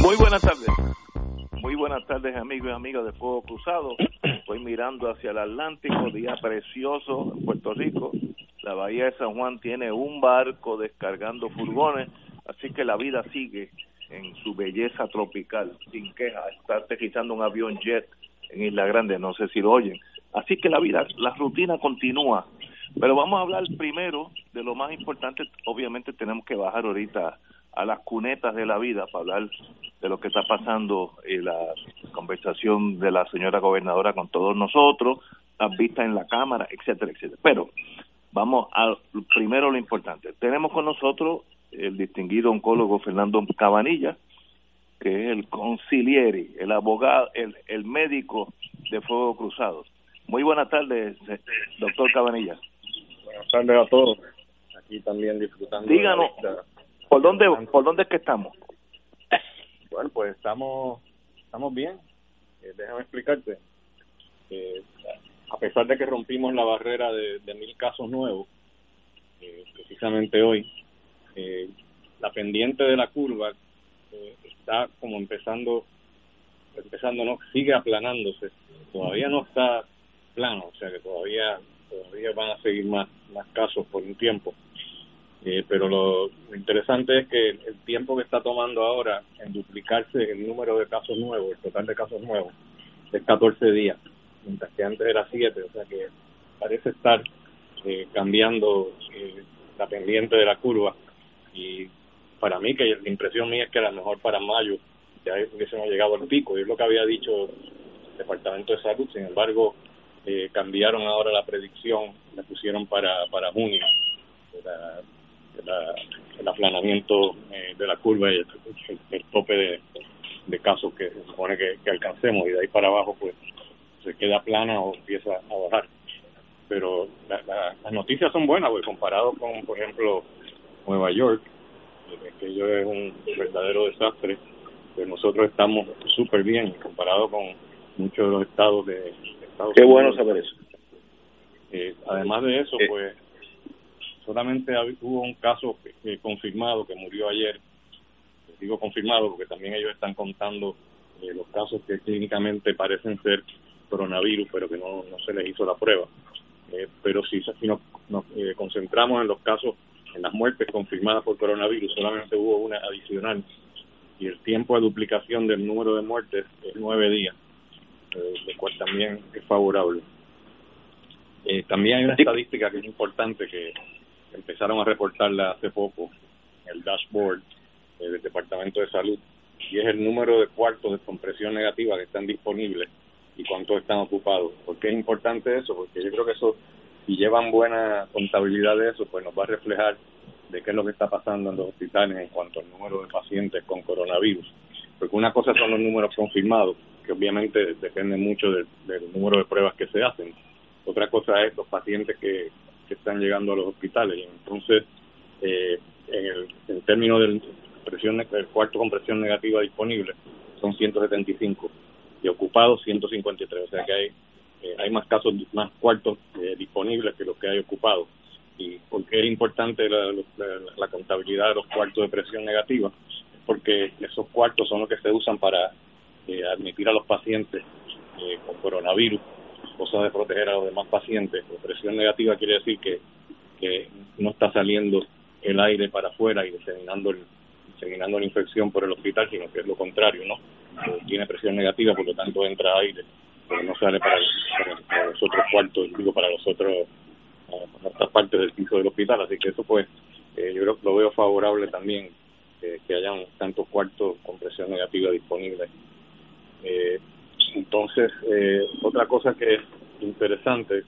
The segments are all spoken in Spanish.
Muy buenas tardes. Muy buenas tardes amigos y amigas de Fuego Cruzado. Estoy mirando hacia el Atlántico, día precioso en Puerto Rico. La bahía de San Juan tiene un barco descargando furgones, así que la vida sigue en su belleza tropical, sin queja. Está aterrizando un avión jet en Isla Grande, no sé si lo oyen. Así que la vida, la rutina continúa. Pero vamos a hablar primero de lo más importante. Obviamente tenemos que bajar ahorita a las cunetas de la vida para hablar de lo que está pasando en la conversación de la señora gobernadora con todos nosotros, las vistas en la Cámara, etcétera, etcétera. Pero vamos a primero lo importante. Tenemos con nosotros el distinguido oncólogo Fernando Cabanilla, que es el conciliere, el abogado, el, el médico de Fuego Cruzado. Muy buenas tardes, doctor Cabanilla. Buenas tardes a todos. Aquí también disfrutando. Díganos, ¿por dónde, ¿por dónde es que estamos? Bueno, pues estamos estamos bien. Eh, déjame explicarte. Eh, a pesar de que rompimos la barrera de, mil casos nuevos, eh, precisamente hoy, la pendiente de la curva está como empezando, empezando no, sigue aplanándose. Todavía no está plano, o sea que todavía todavía van a seguir más más casos por un tiempo. Eh, pero lo, interesante es que el, tiempo que está tomando ahora en duplicarse el número de casos nuevos, el total de casos nuevos, es 14 días, mientras que antes era 7, o sea que parece estar eh, cambiando eh, la pendiente de la curva y para mí, que la impresión mía es que a lo mejor para mayo ya hubiésemos llegado al pico, y es lo que había dicho el Departamento de Salud, sin embargo, eh, cambiaron ahora la predicción, la pusieron para, para junio. La, la, el aplanamiento eh, de la curva y el, el, tope de, de, casos que se supone que, que, alcancemos y de ahí para abajo pues se queda plana o empieza a bajar pero la, la, las noticias son buenas porque comparado con por ejemplo Nueva York que ello es un verdadero desastre pues nosotros estamos súper bien comparado con muchos de los estados de, de Estados Qué Unidos. bueno saber eso. Eh, además de eso, pues solamente hubo un caso que confirmado que murió ayer. Digo confirmado porque también ellos están contando eh, los casos que clínicamente parecen ser coronavirus, pero que no, no se les hizo la prueba. Eh, pero si, si nos, nos eh, concentramos en los casos, en las muertes confirmadas por coronavirus, solamente hubo una adicional y el tiempo de duplicación del número de muertes es nueve días, eh, lo cual también es favorable. Eh, también hay una estadística que es importante que empezaron a reportarla hace poco en el dashboard del Departamento de Salud y es el número de cuartos de compresión negativa que están disponibles y cuántos están ocupados. ¿Por qué es importante eso? Porque yo creo que eso, si llevan buena contabilidad de eso, pues nos va a reflejar de qué es lo que está pasando en los hospitales en cuanto al número de pacientes con coronavirus. Porque una cosa son los números confirmados, que obviamente dependen mucho del, del número de pruebas que se hacen. Otra cosa es los pacientes que, que están llegando a los hospitales. Entonces, eh, en, el, en términos del presión, del cuarto con presión negativa disponible, son 175 y ocupados 153. O sea que hay, eh, hay más casos, más cuartos eh, disponibles que los que hay ocupados y por qué es importante la, la, la, contabilidad de los cuartos de presión negativa, porque esos cuartos son los que se usan para eh, admitir a los pacientes eh, con coronavirus, cosa de proteger a los demás pacientes. La presión negativa quiere decir que, que no está saliendo el aire para afuera y diseminando, el, diseminando la infección por el hospital, sino que es lo contrario, ¿no? tiene presión negativa, por lo tanto entra aire, pero no sale para, los otros cuartos, digo, para los otros, otras partes del piso del hospital. Así que eso, pues, eh, yo lo veo favorable también, que hayan tantos cuartos con presión negativa disponibles. Eh, entonces, eh, otra cosa que es interesante,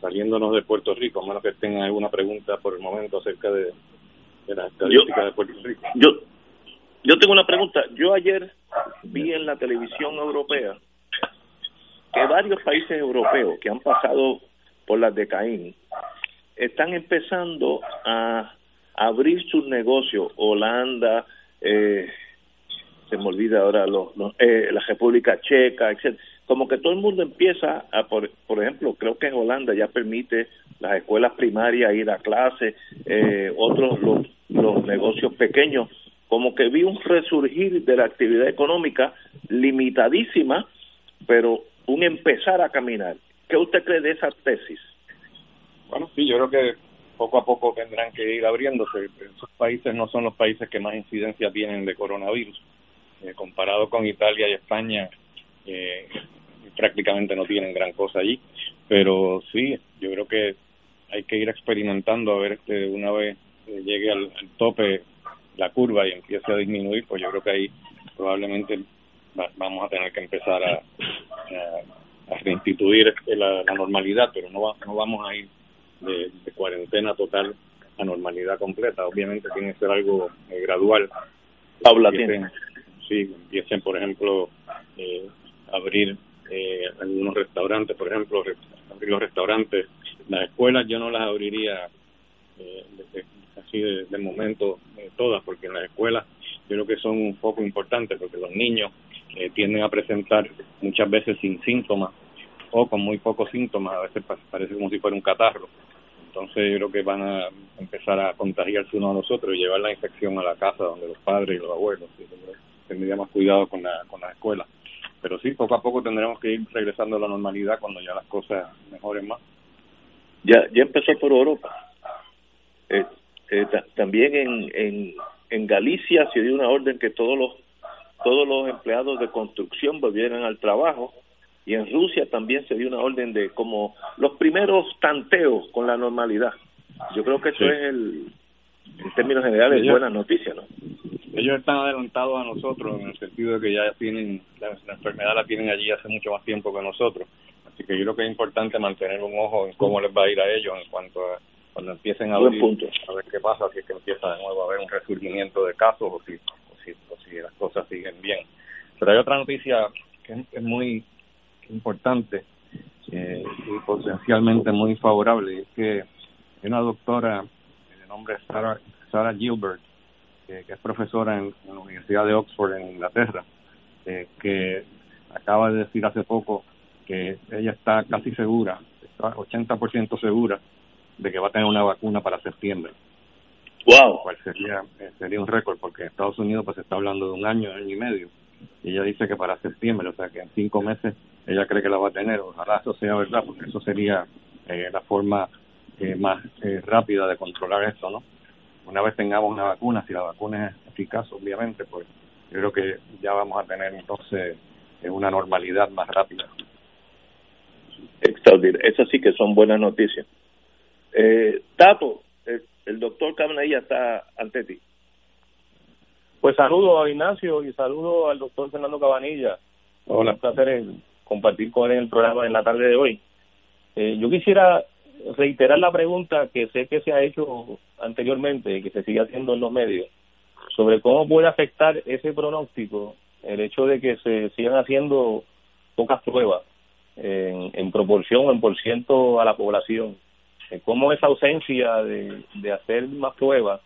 saliéndonos de Puerto Rico, a menos que tengan alguna pregunta por el momento acerca de, de las estadísticas de Puerto Rico. Yo, yo tengo una pregunta. Yo ayer vi en la televisión europea que varios países europeos que han pasado por las de Caín están empezando a abrir sus negocios. Holanda, eh, se me olvida ahora los, eh, la República Checa, etc. Como que todo el mundo empieza a, por, por ejemplo, creo que en Holanda ya permite las escuelas primarias ir a clase, eh, otros los, los negocios pequeños, como que vi un resurgir de la actividad económica limitadísima, pero un empezar a caminar. ¿Qué usted cree de esa tesis? Bueno, sí, yo creo que poco a poco tendrán que ir abriéndose. Esos países no son los países que más incidencia tienen de coronavirus. Eh, comparado con Italia y España, eh, prácticamente no tienen gran cosa allí. Pero sí, yo creo que hay que ir experimentando a ver que una vez eh, llegue al, tope la curva y empiece a disminuir, pues yo creo que ahí probablemente vamos a tener que empezar a, a, reinstituir la, normalidad, pero no, no vamos a ir de, cuarentena total a normalidad completa. Obviamente tiene que ser algo gradual. Paulatino sí, empiecen, por ejemplo, eh, abrir eh, algunos restaurantes, por ejemplo, abrir los restaurantes. Las escuelas yo no las abriría eh, así de, momento eh, todas, porque en las escuelas yo creo que son un poco importantes, porque los niños eh, tienden a presentar muchas veces sin síntomas o con muy pocos síntomas, a veces parece como si fuera un catarro. Entonces yo creo que van a empezar a contagiarse uno a los otros y llevar la infección a la casa donde los padres y los abuelos tendría más cuidado con la, con la escuela. Pero sí, poco a poco tendremos que ir regresando a la normalidad cuando ya las cosas mejoren más. Ya, ya empezó por Europa. Eh, eh, también en, en, en Galicia se dio una orden que todos los todos los empleados de construcción volvieran al trabajo y en Rusia también se dio una orden de como los primeros tanteos con la normalidad. Yo creo que eso es el, en términos generales, buena noticia, ¿no? Ellos están adelantados a nosotros en el sentido de que ya tienen la, enfermedad la tienen allí hace mucho más tiempo que nosotros. Así que yo creo que es importante mantener un ojo en cómo les va a ir a ellos en cuanto a cuando empiecen a abrir, a ver qué pasa si es que empieza de nuevo a haber un resurgimiento de casos o si o si, o si las cosas siguen bien. Pero hay otra noticia que es muy importante eh, y potencialmente muy favorable es que hay una doctora de nombre Sarah, Sarah Gilbert que, es profesora en, la Universidad de Oxford en Inglaterra, eh, que acaba de decir hace poco que ella está casi segura, está 80% segura de que va a tener una vacuna para septiembre. Wow. Cual sería, eh, sería un récord, porque en Estados Unidos pues se está hablando de un año, año y medio, y ella dice que para septiembre, o sea que en cinco meses ella cree que la va a tener. Ojalá eso sea verdad, porque eso sería eh, la forma más rápida de controlar esto, ¿no? Una vez tengamos una vacuna, si la vacuna es eficaz, obviamente, pues yo creo que ya vamos a tener entonces eh, una normalidad más rápida. Extraordinario. Esas sí que son buenas noticias. Eh, Tato, el, doctor ya está ante ti. Pues saludo a Ignacio y saludo al doctor Fernando Cabanilla. Hola. Un placer compartir con él el programa en la tarde de hoy. Eh, yo quisiera reiterar la pregunta que sé que se ha hecho anteriormente y que se sigue haciendo en los medios sobre cómo puede afectar ese pronóstico el hecho de que se sigan haciendo pocas pruebas en, en proporción en por ciento a la población. Eh, cómo esa ausencia de, de hacer más pruebas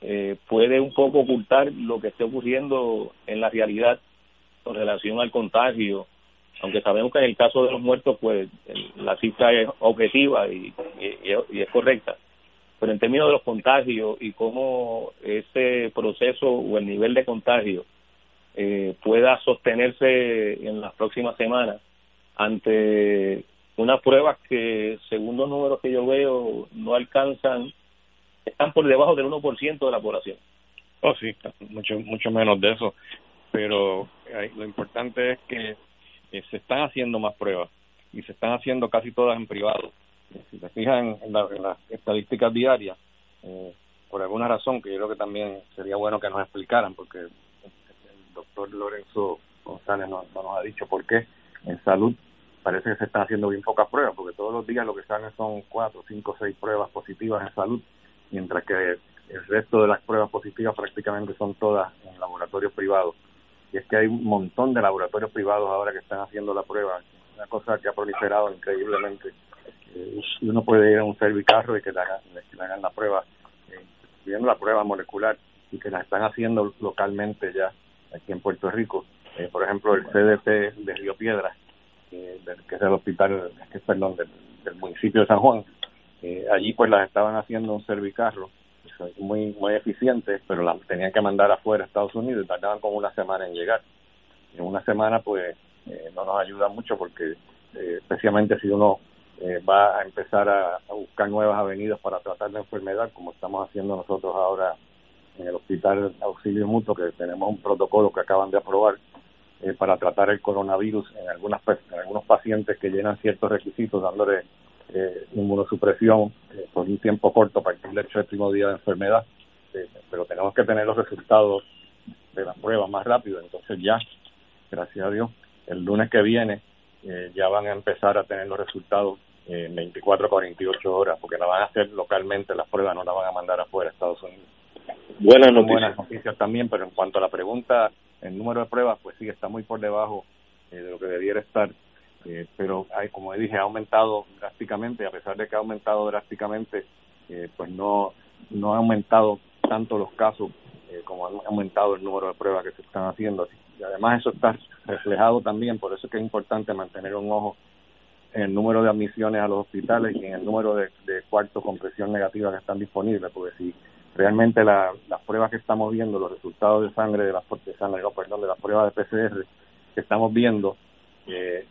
eh, puede un poco ocultar lo que esté ocurriendo en la realidad con relación al contagio aunque sabemos que en el caso de los muertos, pues la cifra es objetiva y, es correcta, pero en términos de los contagios y cómo ese proceso o el nivel de contagio eh, pueda sostenerse en las próximas semanas ante unas pruebas que, según los números que yo veo, no alcanzan, están por debajo del 1% de la población. Oh, sí, mucho, mucho menos de eso. pero lo importante es que se están haciendo más pruebas y se están haciendo casi todas en privado. Si se fijan en, las estadísticas diarias, eh, por alguna razón que yo creo que también sería bueno que nos explicaran, porque el doctor Lorenzo González no, nos ha dicho por qué en salud parece que se están haciendo bien pocas pruebas, porque todos los días lo que salen son cuatro, cinco, seis pruebas positivas en salud, mientras que el resto de las pruebas positivas prácticamente son todas en laboratorios privados. Y es que hay un montón de laboratorios privados ahora que están haciendo la prueba, una cosa que ha proliferado increíblemente. Eh, uno puede ir a un servicarro y que le hagan, la prueba viendo la prueba molecular y que la están haciendo localmente ya aquí en Puerto Rico. Eh, por ejemplo, el CDP de Río Piedra, eh, que es el hospital, perdón, del, municipio de San Juan, eh, allí pues las estaban haciendo un servicarro muy muy eficiente, pero las tenían que mandar afuera a Estados Unidos y tardaban como una semana en llegar. En una semana pues no nos ayuda mucho porque especialmente si uno eh, va a empezar a, buscar nuevas avenidas para tratar la enfermedad, como estamos haciendo nosotros ahora en el Hospital Auxilio Mutuo, que tenemos un protocolo que acaban de aprobar eh, para tratar el coronavirus en, algunas, en algunos pacientes que llenan ciertos requisitos, dándole eh, inmunosupresión por un tiempo corto para el hecho del último día de enfermedad. pero tenemos que tener los resultados de la prueba más rápido, entonces ya, gracias a Dios, el lunes que viene ya van a empezar a tener los resultados en 24 a 48 horas, porque la van a hacer localmente las pruebas, no la van a mandar afuera a Estados Unidos. Buenas noticias. Buenas noticias también, pero en cuanto a la pregunta, el número de pruebas, pues sí, está muy por debajo eh, de lo que debiera estar, eh, pero hay, como dije, ha aumentado drásticamente, a pesar de que ha aumentado drásticamente, eh, pues no, no ha aumentado tanto los casos como ha aumentado el número de pruebas que se están haciendo. Y además eso está reflejado también, por eso es que es importante mantener un ojo en el número de admisiones a los hospitales y en el número de, cuartos con presión negativa que están disponibles, porque si realmente las pruebas que estamos viendo, los resultados de sangre de las de sangre, perdón, de las pruebas de PCR que estamos viendo eh,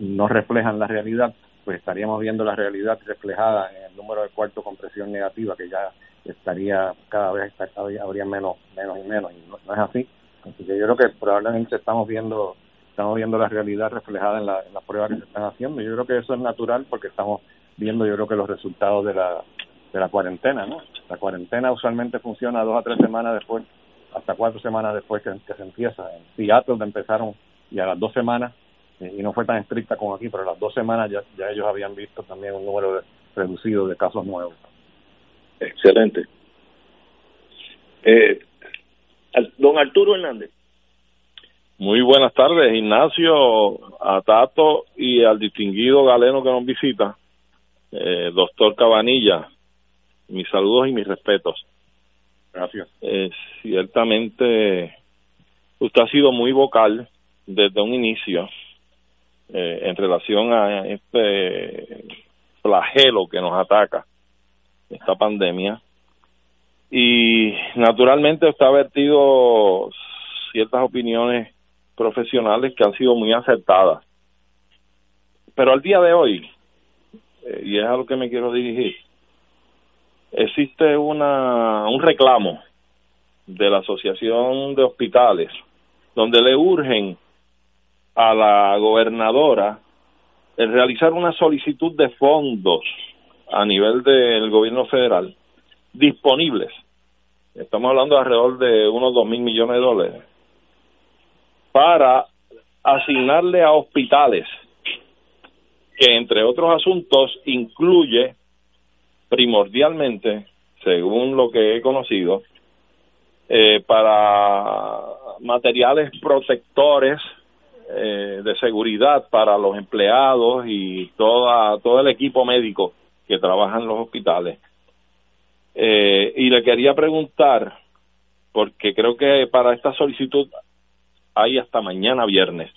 no reflejan la realidad, pues estaríamos viendo la realidad reflejada en el número de cuartos con presión negativa, que ya estaría cada vez habría menos menos y menos, y no, no es así. Así que yo creo que probablemente estamos viendo estamos viendo la realidad reflejada en, la, en las pruebas que se están haciendo. Yo creo que eso es natural porque estamos viendo, yo creo que los resultados de la, de la cuarentena, ¿no? La cuarentena usualmente funciona dos a tres semanas después, hasta cuatro semanas después que, se empieza. En Seattle empezaron y a las dos semanas, y no fue tan estricta como aquí, pero las dos semanas ya, ya ellos habían visto también un número reducido de casos nuevos. Excelente. Eh, don Arturo Hernández. Muy buenas tardes, Ignacio, a Tato y al distinguido galeno que nos visita, eh, doctor Cabanilla. Mis saludos y mis respetos. Gracias. Eh, ciertamente, usted ha sido muy vocal desde un inicio eh, en relación a este flagelo que nos ataca, esta pandemia. Y naturalmente ha vertido ciertas opiniones profesionales que han sido muy acertadas. Pero al día de hoy, eh, y es a lo que me quiero dirigir, existe una un reclamo de la Asociación de Hospitales donde le urgen a la gobernadora el realizar una solicitud de fondos a nivel del gobierno federal disponibles. Estamos hablando de alrededor de unos dos mil millones de dólares para asignarle a hospitales, que entre otros asuntos incluye primordialmente, según lo que he conocido, eh, para materiales protectores eh, de seguridad para los empleados y toda, todo el equipo médico que trabaja en los hospitales. Eh, y le quería preguntar, porque creo que para esta solicitud hay hasta mañana viernes.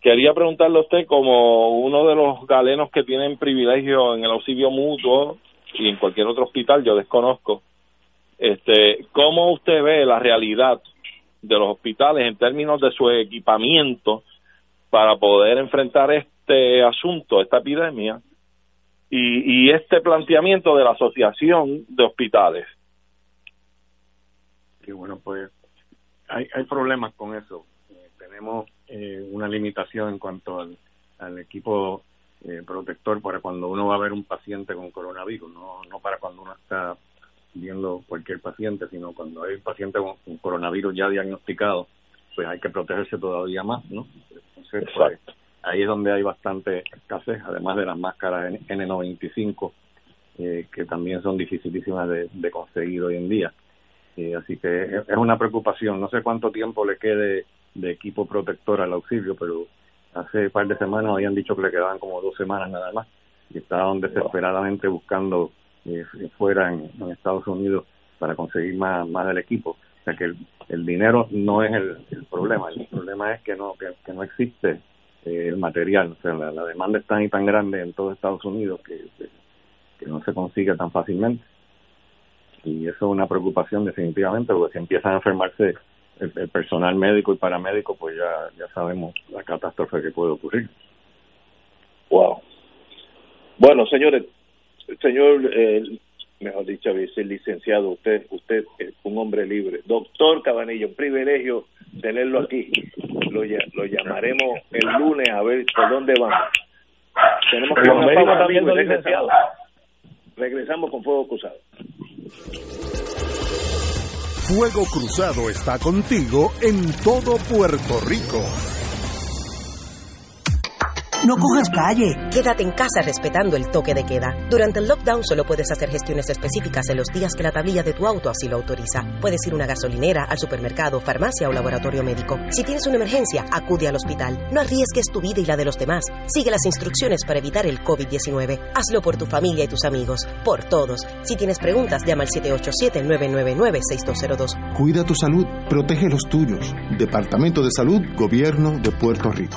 Quería preguntarle a usted, como uno de los galenos que tienen privilegio en el auxilio mutuo y en cualquier otro hospital, yo desconozco, este, ¿cómo usted ve la realidad de los hospitales en términos de su equipamiento para poder enfrentar este asunto, esta epidemia, y, y este planteamiento de la Asociación de Hospitales? Sí, bueno, pues hay, hay problemas con eso. Eh, tenemos eh, una limitación en cuanto al, al equipo eh, protector para cuando uno va a ver un paciente con coronavirus, no, no para cuando uno está viendo cualquier paciente, sino cuando hay un paciente con, coronavirus ya diagnosticado, pues hay que protegerse todavía más, ¿no? Entonces, pues, ahí es donde hay bastante escasez, además de las máscaras N95, eh, que también son dificilísimas de, de conseguir hoy en día. Eh, así que es, una preocupación. No sé cuánto tiempo le quede de equipo protector al auxilio, pero hace un par de semanas habían dicho que le quedaban como dos semanas nada más y estaban desesperadamente buscando eh, fuera en, Estados Unidos para conseguir más, más del equipo. O sea que el, dinero no es el, problema, el problema es que no, que, no existe eh, el material, o sea, la, demanda es tan tan grande en todo Estados Unidos que, que no se consigue tan fácilmente. Y eso es una preocupación definitivamente, porque si empiezan a enfermarse el, personal médico y paramédico, pues ya, ya sabemos la catástrofe que puede ocurrir. Wow. Bueno, señores, señor, eh, mejor dicho, licenciado, usted, usted es un hombre libre. Doctor Cabanillo, un privilegio tenerlo aquí. Lo, lo llamaremos el lunes a ver por dónde vamos. Tenemos que una también, licenciado. Regresamos con Fuego Cruzado. Fuego Cruzado está contigo en todo Puerto Rico. No cojas calle. Quédate en casa respetando el toque de queda. Durante el lockdown solo puedes hacer gestiones específicas en los días que la tablilla de tu auto así lo autoriza. Puedes ir a una gasolinera, al supermercado, farmacia o laboratorio médico. Si tienes una emergencia, acude al hospital. No arriesgues tu vida y la de los demás. Sigue las instrucciones para evitar el COVID-19. Hazlo por tu familia y tus amigos. Por todos. Si tienes preguntas, llama al 787-999-6202. Cuida tu salud. Protege los tuyos. Departamento de Salud, Gobierno de Puerto Rico.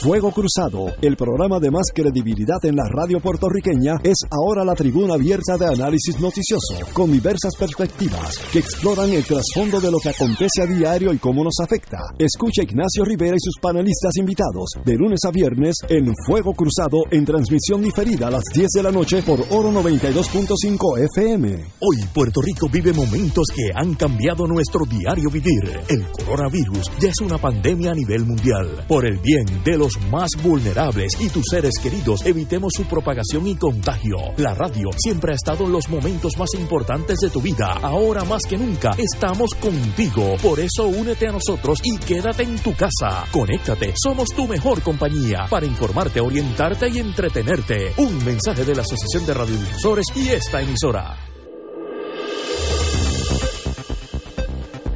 Fuego Cruzado, el programa de más credibilidad en la radio puertorriqueña, es ahora la tribuna abierta de análisis noticioso, con diversas perspectivas que exploran el trasfondo de lo que acontece a diario y cómo nos afecta. Escucha Ignacio Rivera y sus panelistas invitados de lunes a viernes en Fuego Cruzado en transmisión diferida a las 10 de la noche por Oro 92.5 FM. Hoy Puerto Rico vive momentos que han cambiado nuestro diario vivir. El coronavirus ya es una pandemia a nivel mundial. Por el bien de los más vulnerables y tus seres queridos, evitemos su propagación y contagio. La radio siempre ha estado en los momentos más importantes de tu vida. Ahora más que nunca estamos contigo. Por eso únete a nosotros y quédate en tu casa. Conéctate, somos tu mejor compañía para informarte, orientarte y entretenerte. Un mensaje de la Asociación de Radiodifusores y esta emisora.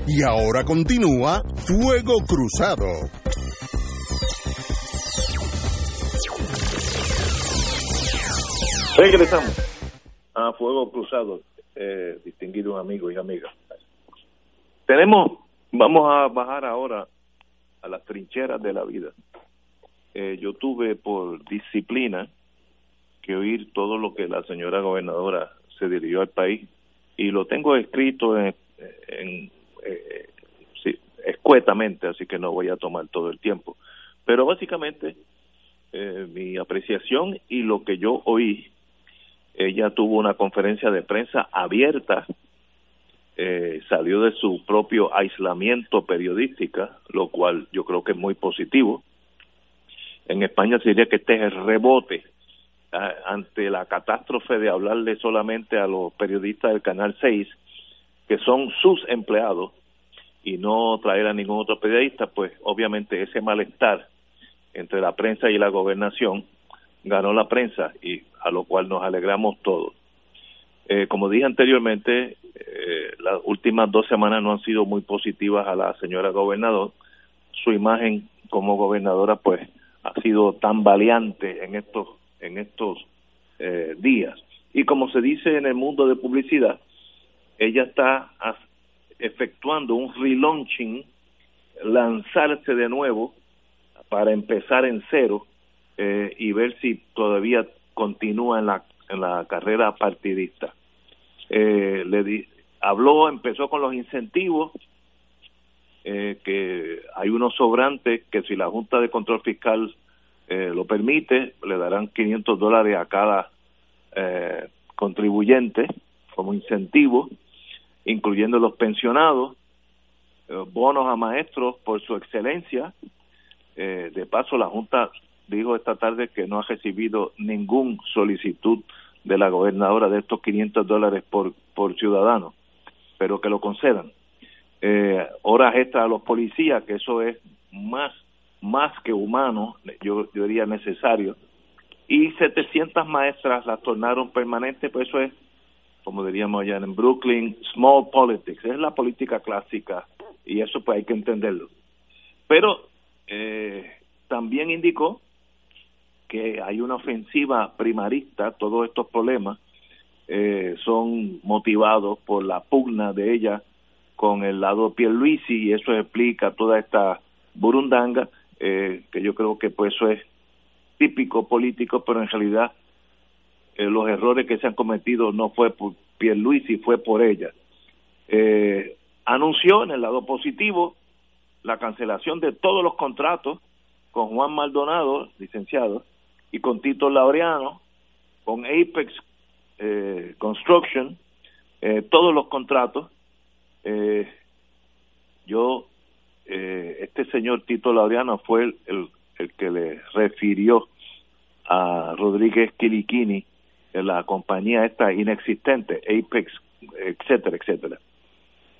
Y ahora continúa Fuego Cruzado. Regresamos a Fuego Cruzado, eh, distinguidos amigos y amigas. Tenemos, vamos a bajar ahora a las trincheras de la vida. Eh, yo tuve por disciplina que oír todo lo que la señora gobernadora se dirigió al país y lo tengo escrito en, eh, escuetamente, así que no voy a tomar todo el tiempo. Pero básicamente eh, mi apreciación y lo que yo oí ella tuvo una conferencia de prensa abierta, eh, salió de su propio aislamiento periodística, lo cual yo creo que es muy positivo. En España sería que este es el rebote ah, ante la catástrofe de hablarle solamente a los periodistas del Canal 6, que son sus empleados, y no traer a ningún otro periodista, pues obviamente ese malestar entre la prensa y la gobernación ganó la prensa y a lo cual nos alegramos todos. Eh, como dije anteriormente, eh, las últimas dos semanas no han sido muy positivas a la señora gobernador. Su imagen como gobernadora, pues, ha sido tan valiente en estos en estos eh, días. Y como se dice en el mundo de publicidad, ella está efectuando un relaunching, lanzarse de nuevo para empezar en cero eh, y ver si todavía continúa en la en la carrera partidista. Eh, le di, habló, empezó con los incentivos, eh, que hay unos sobrantes que si la Junta de Control Fiscal eh, lo permite, le darán 500 dólares a cada eh, contribuyente como incentivo, incluyendo los pensionados, eh, bonos a maestros por su excelencia. Eh, de paso, la Junta dijo esta tarde que no ha recibido ningún solicitud de la gobernadora de estos 500 dólares por, por ciudadano, pero que lo concedan. Eh, horas extras a los policías, que eso es más, más que humano, yo, yo diría necesario, y 700 maestras las tornaron permanentes, pues eso es, como diríamos allá en Brooklyn, small politics, es la política clásica, y eso pues hay que entenderlo. Pero eh, también indicó que hay una ofensiva primarista, todos estos problemas eh, son motivados por la pugna de ella con el lado Pierluisi y eso explica toda esta burundanga eh, que yo creo que pues eso es típico político, pero en realidad eh, los errores que se han cometido no fue por Pierluisi, fue por ella. Eh, anunció en el lado positivo la cancelación de todos los contratos con Juan Maldonado, licenciado, y con Tito Laureano, con Apex eh, Construction, eh, todos los contratos. Eh, yo, eh, este señor Tito Laureano fue el, el, que le refirió a Rodríguez Quiliquini la compañía esta inexistente, Apex, etcétera, etcétera,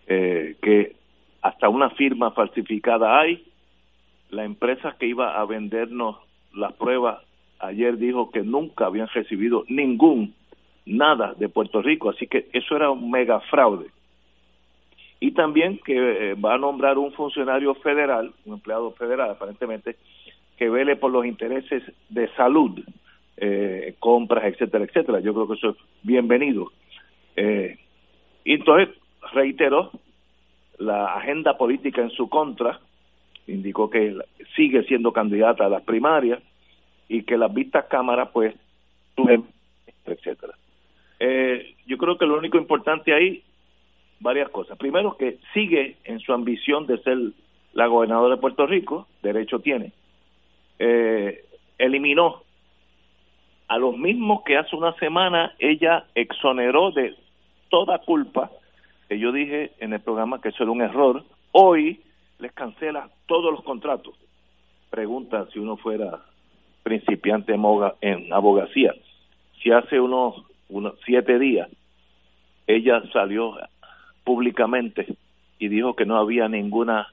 eh, que hasta una firma falsificada hay, la empresa que iba a vendernos las pruebas ayer dijo que nunca habían recibido ningún nada de Puerto Rico, así que eso era un mega fraude. Y también que eh, va a nombrar un funcionario federal, un empleado federal aparentemente, que vele por los intereses de salud, eh, compras, etcétera, etcétera. Yo creo que eso es bienvenido. Eh, y entonces reiteró la agenda política en su contra, indicó que sigue siendo candidata a las primarias, y que las vistas cámaras pues etcétera. Eh, yo creo que lo único importante ahí varias cosas. Primero que sigue en su ambición de ser la gobernadora de Puerto Rico derecho tiene. Eh, eliminó a los mismos que hace una semana ella exoneró de toda culpa que yo dije en el programa que eso era un error hoy les cancela todos los contratos. Pregunta si uno fuera principiante en abogacía. Si hace unos, unos siete días ella salió públicamente y dijo que no había ningún uh,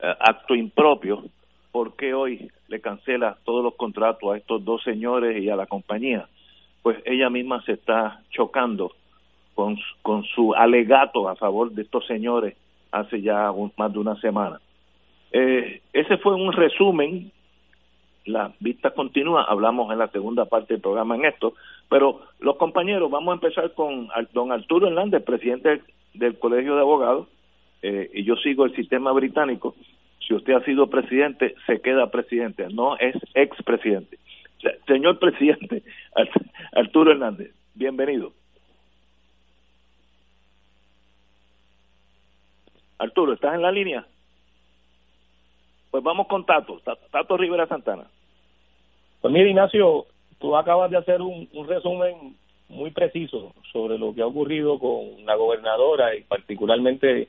acto impropio, ¿por qué hoy le cancela todos los contratos a estos dos señores y a la compañía? Pues ella misma se está chocando con, con su alegato a favor de estos señores hace ya un, más de una semana. Eh, ese fue un resumen la vista continúa, hablamos en la segunda parte del programa en esto, pero los compañeros, vamos a empezar con don Arturo Hernández, presidente del Colegio de Abogados, eh, y yo sigo el sistema británico, si usted ha sido presidente, se queda presidente, no es expresidente. Señor presidente, Arturo Hernández, bienvenido. Arturo, ¿estás en la línea? Pues vamos con Tato, Tato Rivera Santana. Pues mira, Ignacio, tú acabas de hacer un, resumen muy preciso sobre lo que ha ocurrido con la gobernadora y particularmente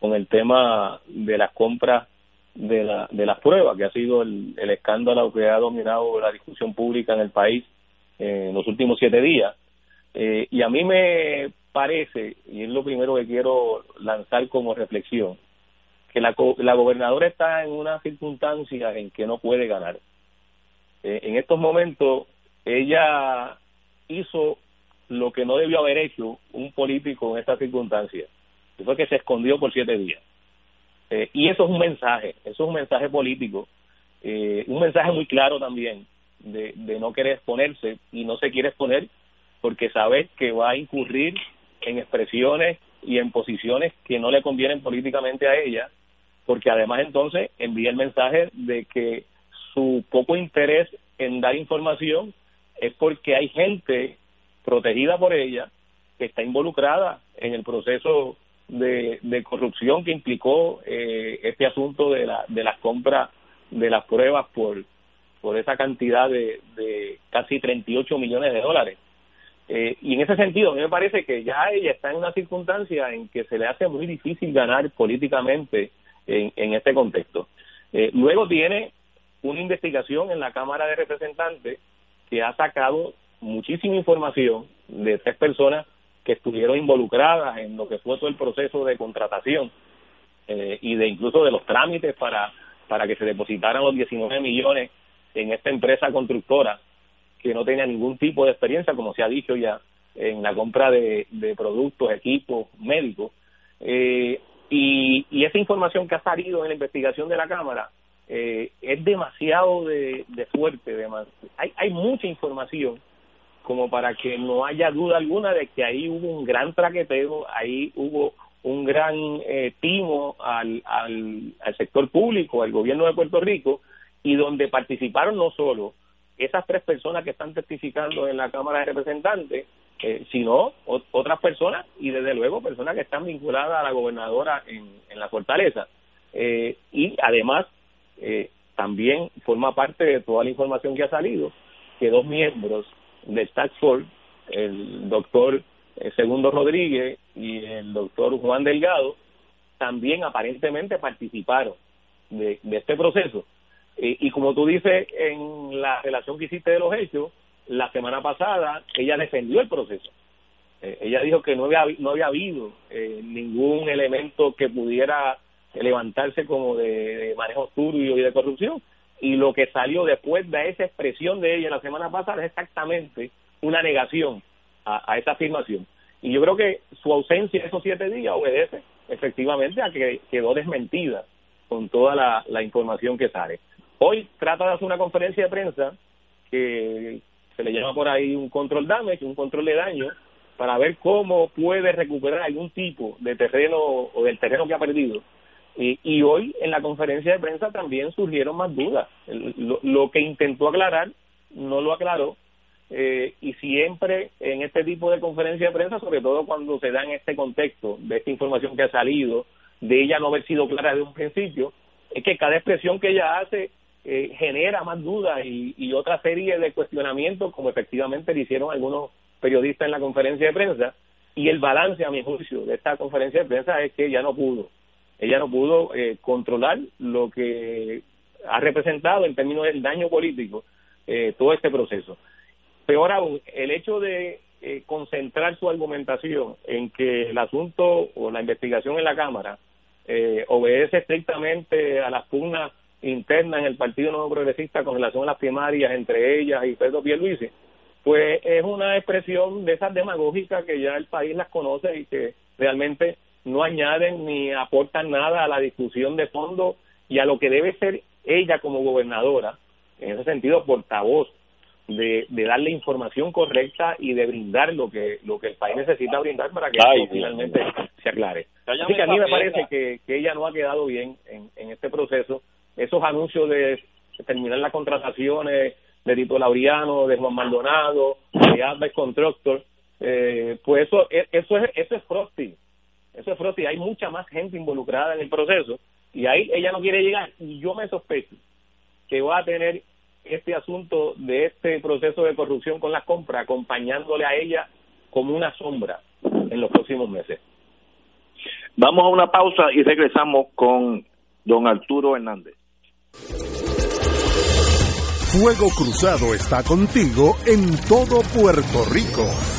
con el tema de las compras de, la, de las pruebas, que ha sido el, el escándalo que ha dominado la discusión pública en el país en los últimos siete días. Eh, y a mí me parece, y es lo primero que quiero lanzar como reflexión, que la, la gobernadora está en una circunstancia en que no puede ganar. Eh, en estos momentos ella hizo lo que no debió haber hecho un político en estas circunstancias, que fue que se escondió por siete días. Eh, y eso es un mensaje, eso es un mensaje político, eh, un mensaje muy claro también de, de no querer exponerse y no se quiere exponer porque sabe que va a incurrir en expresiones y en posiciones que no le convienen políticamente a ella, porque además entonces envía el mensaje de que su poco interés en dar información es porque hay gente protegida por ella que está involucrada en el proceso de, de corrupción que implicó eh, este asunto de la de las compras de las pruebas por por esa cantidad de, de casi 38 millones de dólares eh, y en ese sentido, a mí me parece que ya ella está en una circunstancia en que se le hace muy difícil ganar políticamente en, en este contexto. Eh, luego tiene una investigación en la Cámara de Representantes que ha sacado muchísima información de tres personas que estuvieron involucradas en lo que fue todo el proceso de contratación eh, y de incluso de los trámites para para que se depositaran los 19 millones en esta empresa constructora que no tenía ningún tipo de experiencia, como se ha dicho ya, en la compra de, productos, equipos médicos. Eh, y, y esa información que ha salido en la investigación de la Cámara eh, es demasiado de, fuerte. hay, hay mucha información como para que no haya duda alguna de que ahí hubo un gran traqueteo, ahí hubo un gran eh, timo al, al, al sector público, al gobierno de Puerto Rico, y donde participaron no solo esas tres personas que están testificando en la Cámara de Representantes, eh, sino otras personas y desde luego personas que están vinculadas a la gobernadora en, en la fortaleza. Eh, y además eh, también forma parte de toda la información que ha salido que dos miembros del Task Force, el doctor eh, Segundo Rodríguez y el doctor Juan Delgado, también aparentemente participaron de, de este proceso y como tú dices en la relación que hiciste de los hechos, la semana pasada ella defendió el proceso. Eh, ella dijo que no había, no había habido eh, ningún elemento que pudiera levantarse como de, manejo turbio y de corrupción. Y lo que salió después de esa expresión de ella la semana pasada es exactamente una negación a, a esa afirmación. Y yo creo que su ausencia esos siete días obedece efectivamente a que quedó desmentida con toda la, la información que sale. Hoy trata de hacer una conferencia de prensa que se le llama por ahí un control damage, un control de daño, para ver cómo puede recuperar algún tipo de terreno o del terreno que ha perdido. Y, y hoy en la conferencia de prensa también surgieron más dudas. Lo, que intentó aclarar no lo aclaró eh, y siempre en este tipo de conferencia de prensa, sobre todo cuando se da en este contexto de esta información que ha salido, de ella no haber sido clara desde un principio, es que cada expresión que ella hace eh, genera más dudas y, otra serie de cuestionamientos, como efectivamente le hicieron algunos periodistas en la conferencia de prensa. Y el balance, a mi juicio, de esta conferencia de prensa es que ella no pudo. Ella no pudo eh, controlar lo que ha representado en términos del daño político eh, todo este proceso. Peor aún, el hecho de eh, concentrar su argumentación en que el asunto o la investigación en la Cámara eh, obedece estrictamente a las pugnas interna en el Partido Nuevo Progresista con relación a las primarias entre ellas y Pedro Pierluisi, pues es una expresión de esas demagógicas que ya el país las conoce y que realmente no añaden ni aportan nada a la discusión de fondo y a lo que debe ser ella como gobernadora, en ese sentido portavoz de, de darle información correcta y de brindar lo que lo que el país necesita brindar para que finalmente se aclare. Así que a mí me parece que, que ella no ha quedado bien en, en este proceso. Esos anuncios de terminar las contrataciones de Tito Laureano, de Juan Maldonado, de Albert Constructor, eh, pues eso, e, eso es, eso es Frosty, eso es Frosty, hay mucha más gente involucrada en el proceso y ahí ella no quiere llegar y yo me sospecho que va a tener este asunto de este proceso de corrupción con las compras acompañándole a ella como una sombra en los próximos meses. Vamos a una pausa y regresamos con don Arturo Hernández. Fuego Cruzado está contigo en todo Puerto Rico.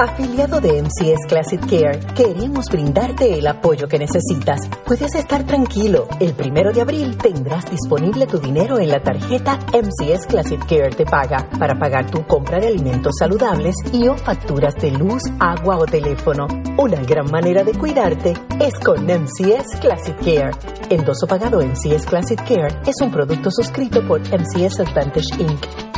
Afiliado de MCS Classic Care, queremos brindarte el apoyo que necesitas. Puedes estar tranquilo. El primero de abril tendrás disponible tu dinero en la tarjeta MCS Classic Care Te Paga para pagar tu compra de alimentos saludables y o facturas de luz, agua o teléfono. Una gran manera de cuidarte es con MCS Classic Care. Endoso pagado MCS Classic Care es un producto suscrito por MCS Advantage Inc.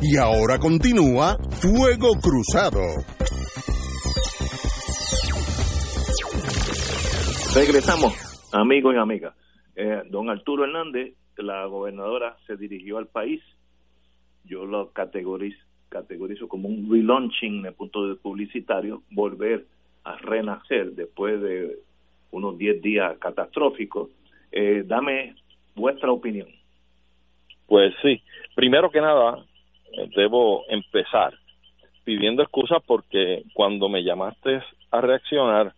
Y ahora continúa Fuego Cruzado. Regresamos, amigos y amigas. Eh, don Arturo Hernández, la gobernadora, se dirigió al país. Yo lo categorizo, categorizo como un relaunching en el punto de publicitario, volver a renacer después de unos 10 días catastróficos. Eh, dame vuestra opinión. Pues sí, primero que nada, debo empezar pidiendo excusas porque cuando me llamaste a reaccionar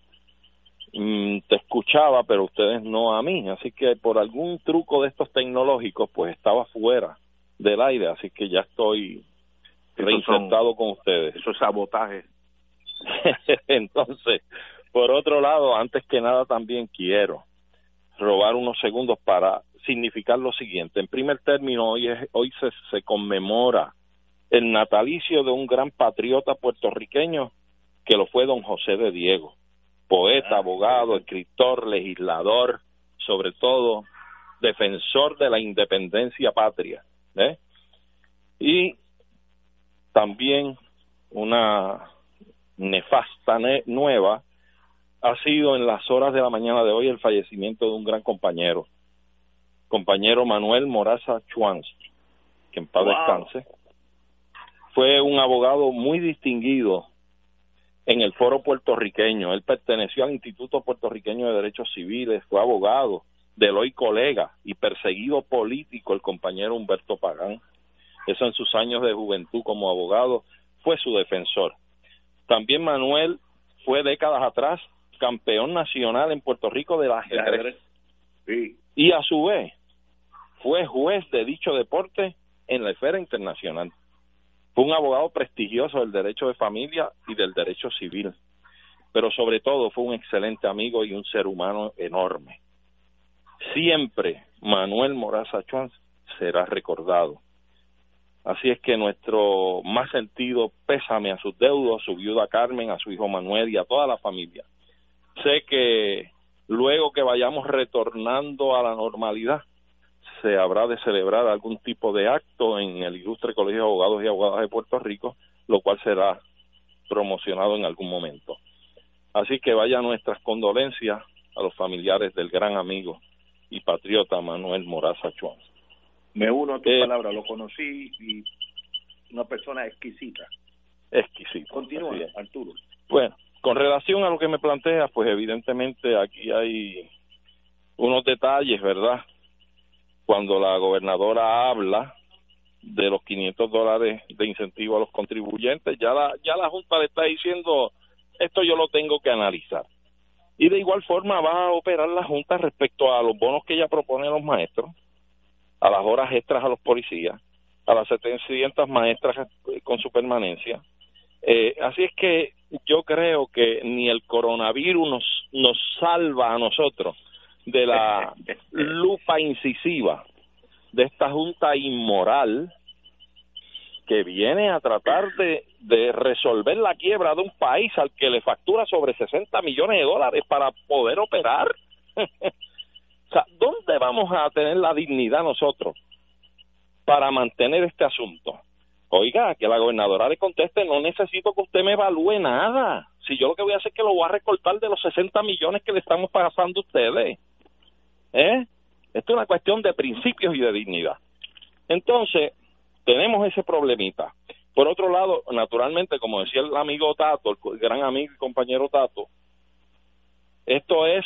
mm, te escuchaba pero ustedes no a mí. Así que por algún truco de estos tecnológicos pues estaba fuera del aire. Así que ya estoy reinsertado con ustedes. eso es sabotaje. Entonces por otro lado antes que nada también quiero robar unos segundos para significar lo siguiente. En primer término hoy es, hoy se, se conmemora el natalicio de un gran patriota puertorriqueño que lo fue don José de Diego, poeta, ah, abogado, escritor, legislador, sobre todo defensor de la independencia patria. ¿eh? Y también una nefasta nueva ha sido en las horas de la mañana de hoy el fallecimiento de un gran compañero, compañero Manuel Moraza Chuanz, que en paz descanse fue un abogado muy distinguido en el foro puertorriqueño. Él perteneció al Instituto Puertorriqueño de Derechos Civiles, fue abogado del hoy colega y perseguido político el compañero Humberto Pagán. Eso en sus años de juventud como abogado fue su defensor. También Manuel fue décadas atrás campeón nacional en Puerto Rico de la ajedrez. Y a su vez fue juez de dicho deporte en la esfera internacional. Fue un abogado prestigioso del derecho de familia y del derecho civil, pero sobre todo fue un excelente amigo y un ser humano enorme. Siempre Manuel Moraza Chuan será recordado. Así es que nuestro más sentido pésame a sus deudos, a su viuda Carmen, a su hijo Manuel y a toda la familia. Sé que luego que vayamos retornando a la normalidad, se habrá de celebrar algún tipo de acto en el ilustre Colegio de Abogados y Abogadas de Puerto Rico, lo cual será promocionado en algún momento. Así que vaya nuestras condolencias a los familiares del gran amigo y patriota Manuel Moraza Chuan. Me uno a tu eh, palabra, lo conocí y una persona exquisita. Exquisita. Continúa, Arturo. Bueno, con relación a lo que me planteas, pues evidentemente aquí hay unos detalles, ¿verdad? Cuando la gobernadora habla de los 500 dólares de incentivo a los contribuyentes, ya la, ya la Junta le está diciendo esto yo lo tengo que analizar. Y de igual forma va a operar la Junta respecto a los bonos que ella propone a los maestros, a las horas extras a los policías, a las 700 maestras con su permanencia. Eh, así es que yo creo que ni el coronavirus nos, nos salva a nosotros de la lupa incisiva de esta junta inmoral que viene a tratar de, resolver la quiebra de un país al que le factura sobre 60 millones de dólares para poder operar. o sea, ¿dónde vamos a tener la dignidad nosotros para mantener este asunto? Oiga, que la gobernadora le conteste, no necesito que usted me evalúe nada. Si yo lo que voy a hacer es que lo voy a recortar de los 60 millones que le estamos pasando a ustedes. ¿Eh? Esto es una cuestión de principios y de dignidad. Entonces, tenemos ese problemita. Por otro lado, naturalmente, como decía el amigo Tato, el gran amigo y compañero Tato, esto es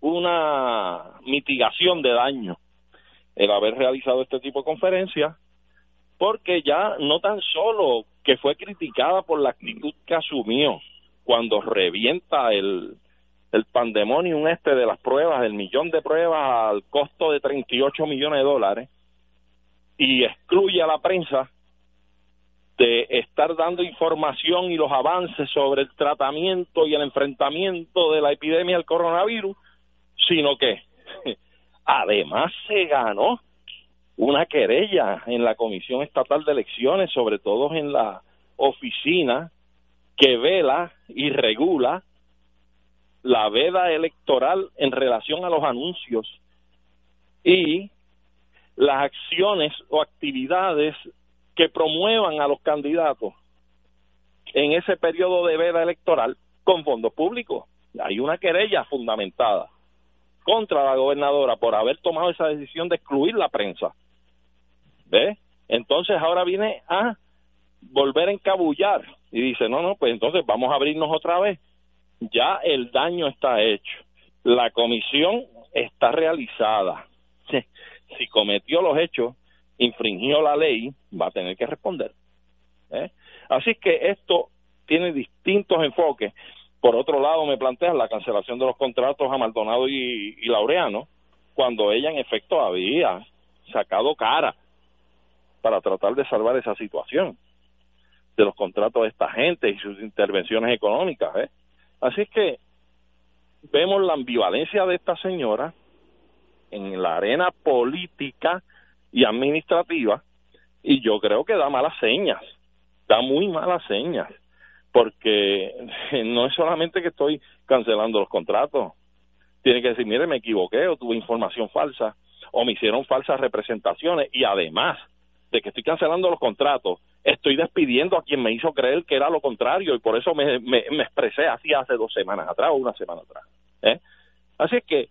una mitigación de daño el haber realizado este tipo de conferencias porque ya no tan solo que fue criticada por la actitud que asumió cuando revienta el, el pandemonium este de las pruebas, el millón de pruebas al costo de 38 millones de dólares, y excluye a la prensa de estar dando información y los avances sobre el tratamiento y el enfrentamiento de la epidemia del coronavirus, sino que además se ganó una querella en la Comisión Estatal de Elecciones, sobre todo en la oficina que vela y regula la veda electoral en relación a los anuncios y las acciones o actividades que promuevan a los candidatos en ese periodo de veda electoral con fondos públicos. Hay una querella fundamentada contra la gobernadora por haber tomado esa decisión de excluir la prensa ¿Ve? Entonces ahora viene a volver a encabullar y dice, no, no, pues entonces vamos a abrirnos otra vez. Ya el daño está hecho. La comisión está realizada. Si cometió los hechos, infringió la ley, va a tener que responder. ¿Eh? Así que esto tiene distintos enfoques. Por otro lado, me plantean la cancelación de los contratos a Maldonado y, y Laureano, cuando ella en efecto había sacado cara para tratar de salvar esa situación de los contratos de esta gente y sus intervenciones económicas. ¿eh? Así es que vemos la ambivalencia de esta señora en la arena política y administrativa y yo creo que da malas señas, da muy malas señas, porque no es solamente que estoy cancelando los contratos, tiene que decir, mire, me equivoqué o tuve información falsa o me hicieron falsas representaciones y además de que estoy cancelando los contratos, estoy despidiendo a quien me hizo creer que era lo contrario y por eso me, me, expresé así hace dos semanas atrás o una semana atrás. ¿eh? Así es que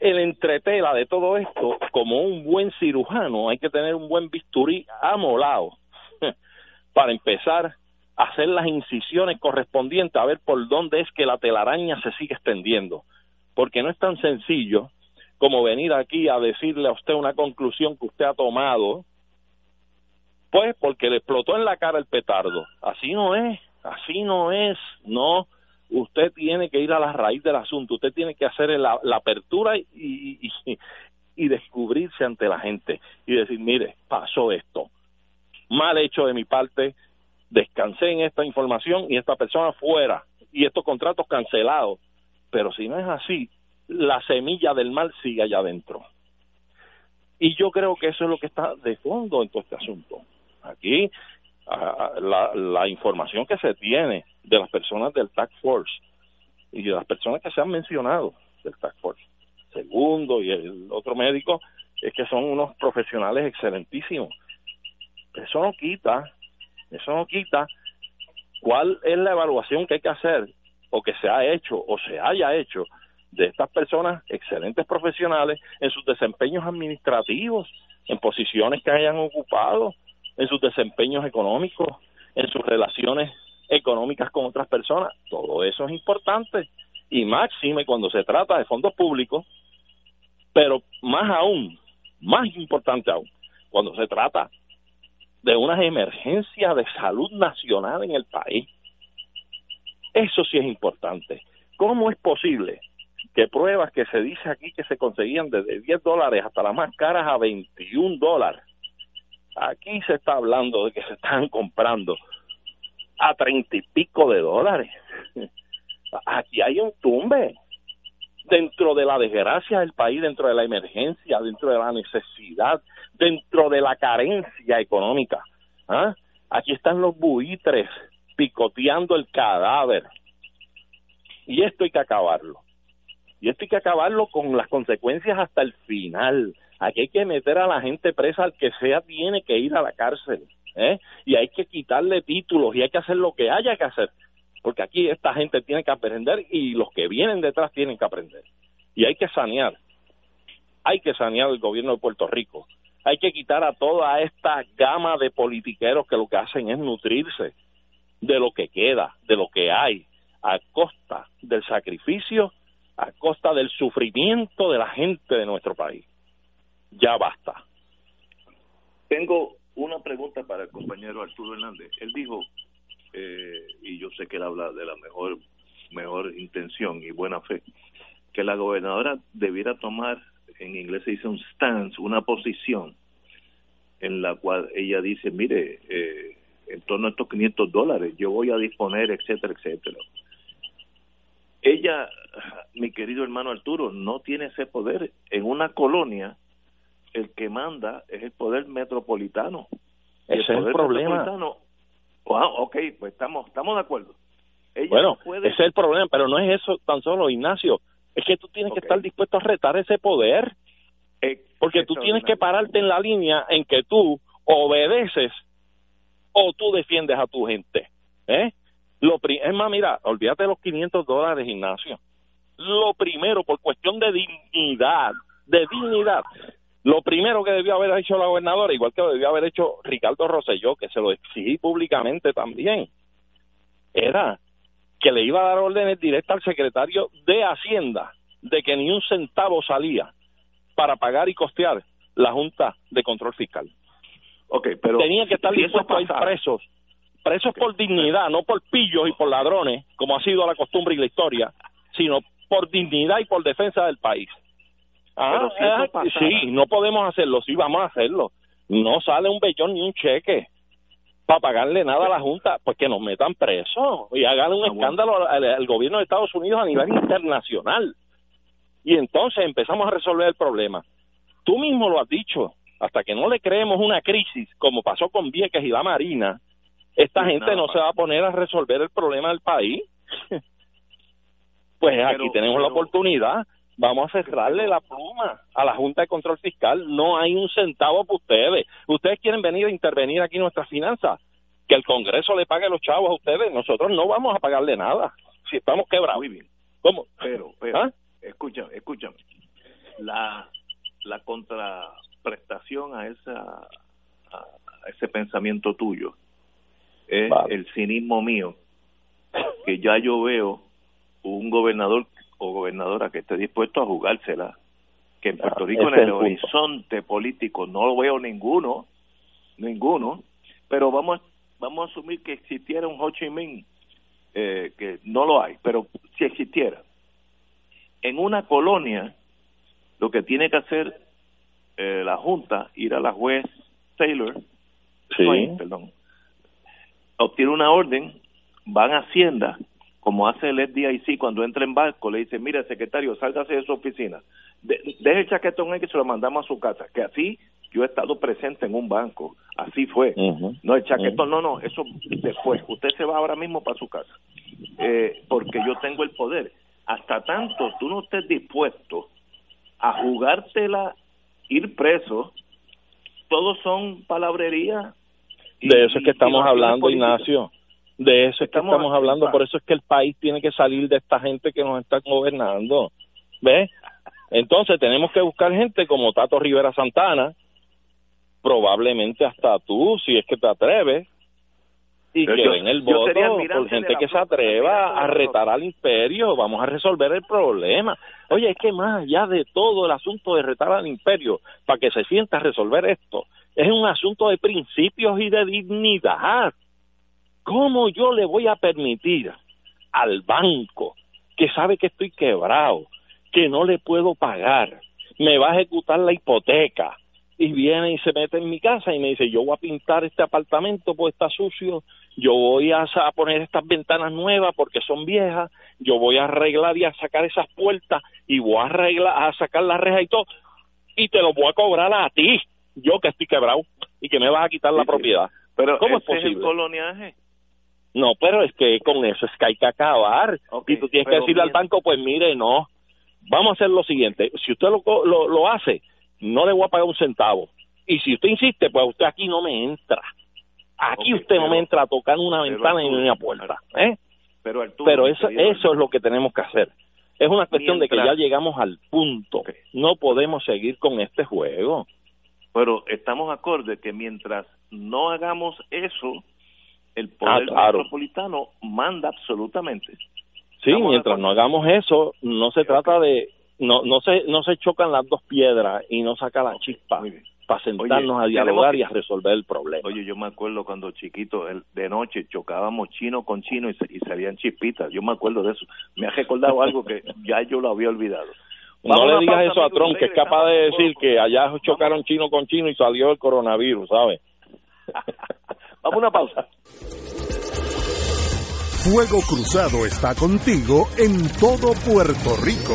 el entretela de todo esto, como un buen cirujano, hay que tener un buen bisturí amolado para empezar a hacer las incisiones correspondientes a ver por dónde es que la telaraña se sigue extendiendo. Porque no es tan sencillo como venir aquí a decirle a usted una conclusión que usted ha tomado pues porque le explotó en la cara el petardo. Así no es, así no es, no. Usted tiene que ir a la raíz del asunto, usted tiene que hacer la, apertura y, y, y descubrirse ante la gente y decir, mire, pasó esto, mal hecho de mi parte, descansé en esta información y esta persona fuera y estos contratos cancelados. Pero si no es así, la semilla del mal sigue allá adentro. Y yo creo que eso es lo que está de fondo en todo este asunto. Aquí la, la información que se tiene de las personas del Task Force y de las personas que se han mencionado del Task Force, segundo y el otro médico, es que son unos profesionales excelentísimos. Eso no quita, eso no quita cuál es la evaluación que hay que hacer o que se ha hecho o se haya hecho de estas personas excelentes profesionales en sus desempeños administrativos, en posiciones que hayan ocupado, en sus desempeños económicos, en sus relaciones económicas con otras personas. Todo eso es importante y máxime cuando se trata de fondos públicos, pero más aún, más importante aún, cuando se trata de una emergencia de salud nacional en el país. Eso sí es importante. ¿Cómo es posible que pruebas que se dice aquí que se conseguían desde 10 dólares hasta las más caras a 21 dólares? Aquí se está hablando de que se están comprando a treinta y pico de dólares. Aquí hay un tumbe dentro de la desgracia del país, dentro de la emergencia, dentro de la necesidad, dentro de la carencia económica. ¿ah? Aquí están los buitres picoteando el cadáver. Y esto hay que acabarlo. Y esto hay que acabarlo con las consecuencias hasta el final. Aquí hay que meter a la gente presa, al que sea tiene que ir a la cárcel. ¿eh? Y hay que quitarle títulos y hay que hacer lo que haya que hacer. Porque aquí esta gente tiene que aprender y los que vienen detrás tienen que aprender. Y hay que sanear. Hay que sanear el gobierno de Puerto Rico. Hay que quitar a toda esta gama de politiqueros que lo que hacen es nutrirse de lo que queda, de lo que hay, a costa del sacrificio, a costa del sufrimiento de la gente de nuestro país. Ya basta. Tengo una pregunta para el compañero Arturo Hernández. Él dijo, eh, y yo sé que él habla de la mejor, mejor intención y buena fe, que la gobernadora debiera tomar, en inglés se dice un stance, una posición en la cual ella dice, mire, eh, en torno a estos 500 dólares, yo voy a disponer, etcétera, etcétera. Ella, mi querido hermano Arturo, no tiene ese poder. En una colonia, el que manda es el poder metropolitano. Ese es el problema. Wow, ok, pues estamos, estamos de acuerdo. bueno, ese es el problema, pero no es eso tan solo, Ignacio. Es que tú tienes que estar dispuesto a retar ese poder. Eh, porque tú tienes que pararte en la línea en que tú obedeces o tú defiendes a tu gente. ¿eh? Lo es más, mira, olvídate de los 500 dólares, Ignacio. Lo primero, por cuestión de dignidad, de dignidad, lo primero que debió haber hecho la gobernadora, igual que lo debió haber hecho Ricardo Rosselló, que se lo exigí públicamente también, era que le iba a dar órdenes directas al secretario de Hacienda de que ni un centavo salía para pagar y costear la Junta de Control Fiscal. Okay, pero tenía que estar dispuesto a ir presos, presos por dignidad, no por pillos y por ladrones, como ha sido la costumbre y la historia, sino por dignidad y por defensa del país. Ah, sí, no podemos hacerlo, sí, vamos a hacerlo. No sale un bellón ni un cheque para pagarle nada a la Junta, pues que nos metan presos y hagan un ah, escándalo al, gobierno de Estados Unidos a nivel internacional. Y entonces empezamos a resolver el problema. Tú mismo lo has dicho, hasta que no le creemos una crisis, como pasó con Vieques y la Marina, esta gente no, se va a poner a resolver el problema del país. pues aquí tenemos la oportunidad vamos a cerrarle la pluma a la Junta de Control Fiscal. No hay un centavo para ustedes. Ustedes quieren venir a intervenir aquí en nuestras finanzas. Que el Congreso le pague los chavos a ustedes. Nosotros no vamos a pagarle nada. Si estamos quebrados. Muy bien. ¿Cómo? Pero, pero, ¿Ah? escúchame, escúchame. La, la contraprestación a, esa, a ese pensamiento tuyo es el cinismo mío. Que ya yo veo un gobernador o gobernadora que esté dispuesto a jugársela. Que en Puerto Rico, en el, horizonte político, no lo veo ninguno, ninguno, pero vamos, vamos a asumir que existiera un Ho Chi Minh, eh, que no lo hay, pero si existiera. En una colonia, lo que tiene que hacer eh, la Junta, ir a la juez Taylor, perdón, obtiene una orden, van a Hacienda, como hace el FDIC cuando entra en barco, le dice, mire, secretario, sálgase de su oficina, deje el chaquetón ahí que se lo mandamos a su casa, que así yo he estado presente en un banco, así fue. No, el chaquetón, no, no, eso después, usted se va ahora mismo para su casa, eh, porque yo tengo el poder. Hasta tanto tú no estés dispuesto a jugártela, ir preso, todos son palabrería. de eso es que estamos hablando, Ignacio de eso es que estamos hablando, por eso es que el país tiene que salir de esta gente que nos está gobernando. ¿Ves? Entonces tenemos que buscar gente como Tato Rivera Santana, probablemente hasta tú, si es que te atreves, y que den el voto por gente que se atreva a retar al imperio, vamos a resolver el problema. Oye, es que más allá de todo el asunto de retar al imperio, para que se sienta a resolver esto, es un asunto de principios y de dignidad. ¿Cómo yo le voy a permitir al banco, que sabe que estoy quebrado, que no le puedo pagar, me va a ejecutar la hipoteca, y viene y se mete en mi casa y me dice, yo voy a pintar este apartamento porque está sucio, yo voy a, poner estas ventanas nuevas porque son viejas, yo voy a arreglar y a sacar esas puertas y voy a arreglar, a sacar la reja y todo, y te lo voy a cobrar a ti, yo que estoy quebrado y que me vas a quitar la propiedad. Pero ¿Cómo es posible? el coloniaje. No, pero es que con eso es que hay que acabar. y tú tienes que decirle al banco, pues mire, no, vamos a hacer lo siguiente, si usted lo, lo, lo hace, no le voy a pagar un centavo. Y si usted insiste, pues usted aquí no me entra. Aquí usted no me entra a tocar una ventana ni una puerta. ¿eh? Pero, pero eso, eso es lo que tenemos que hacer. Es una cuestión de que ya llegamos al punto. No podemos seguir con este juego. Pero estamos acordes que mientras no hagamos eso, el poder ah, metropolitano manda absolutamente. Sí, mientras no hagamos eso, no se trata de no no se no se chocan las dos piedras y no saca la chispa para sentarnos a dialogar y a resolver el problema. Oye, yo me acuerdo cuando chiquito de noche chocábamos chino con chino y, salían chispitas. Yo me acuerdo de eso. Me ha recordado algo que ya yo lo había olvidado. no le digas eso a Trump, que es capaz de decir que allá chocaron chino con chino y salió el coronavirus, ¿sabes? Vamos a una pausa. Fuego Cruzado está contigo en todo Puerto Rico.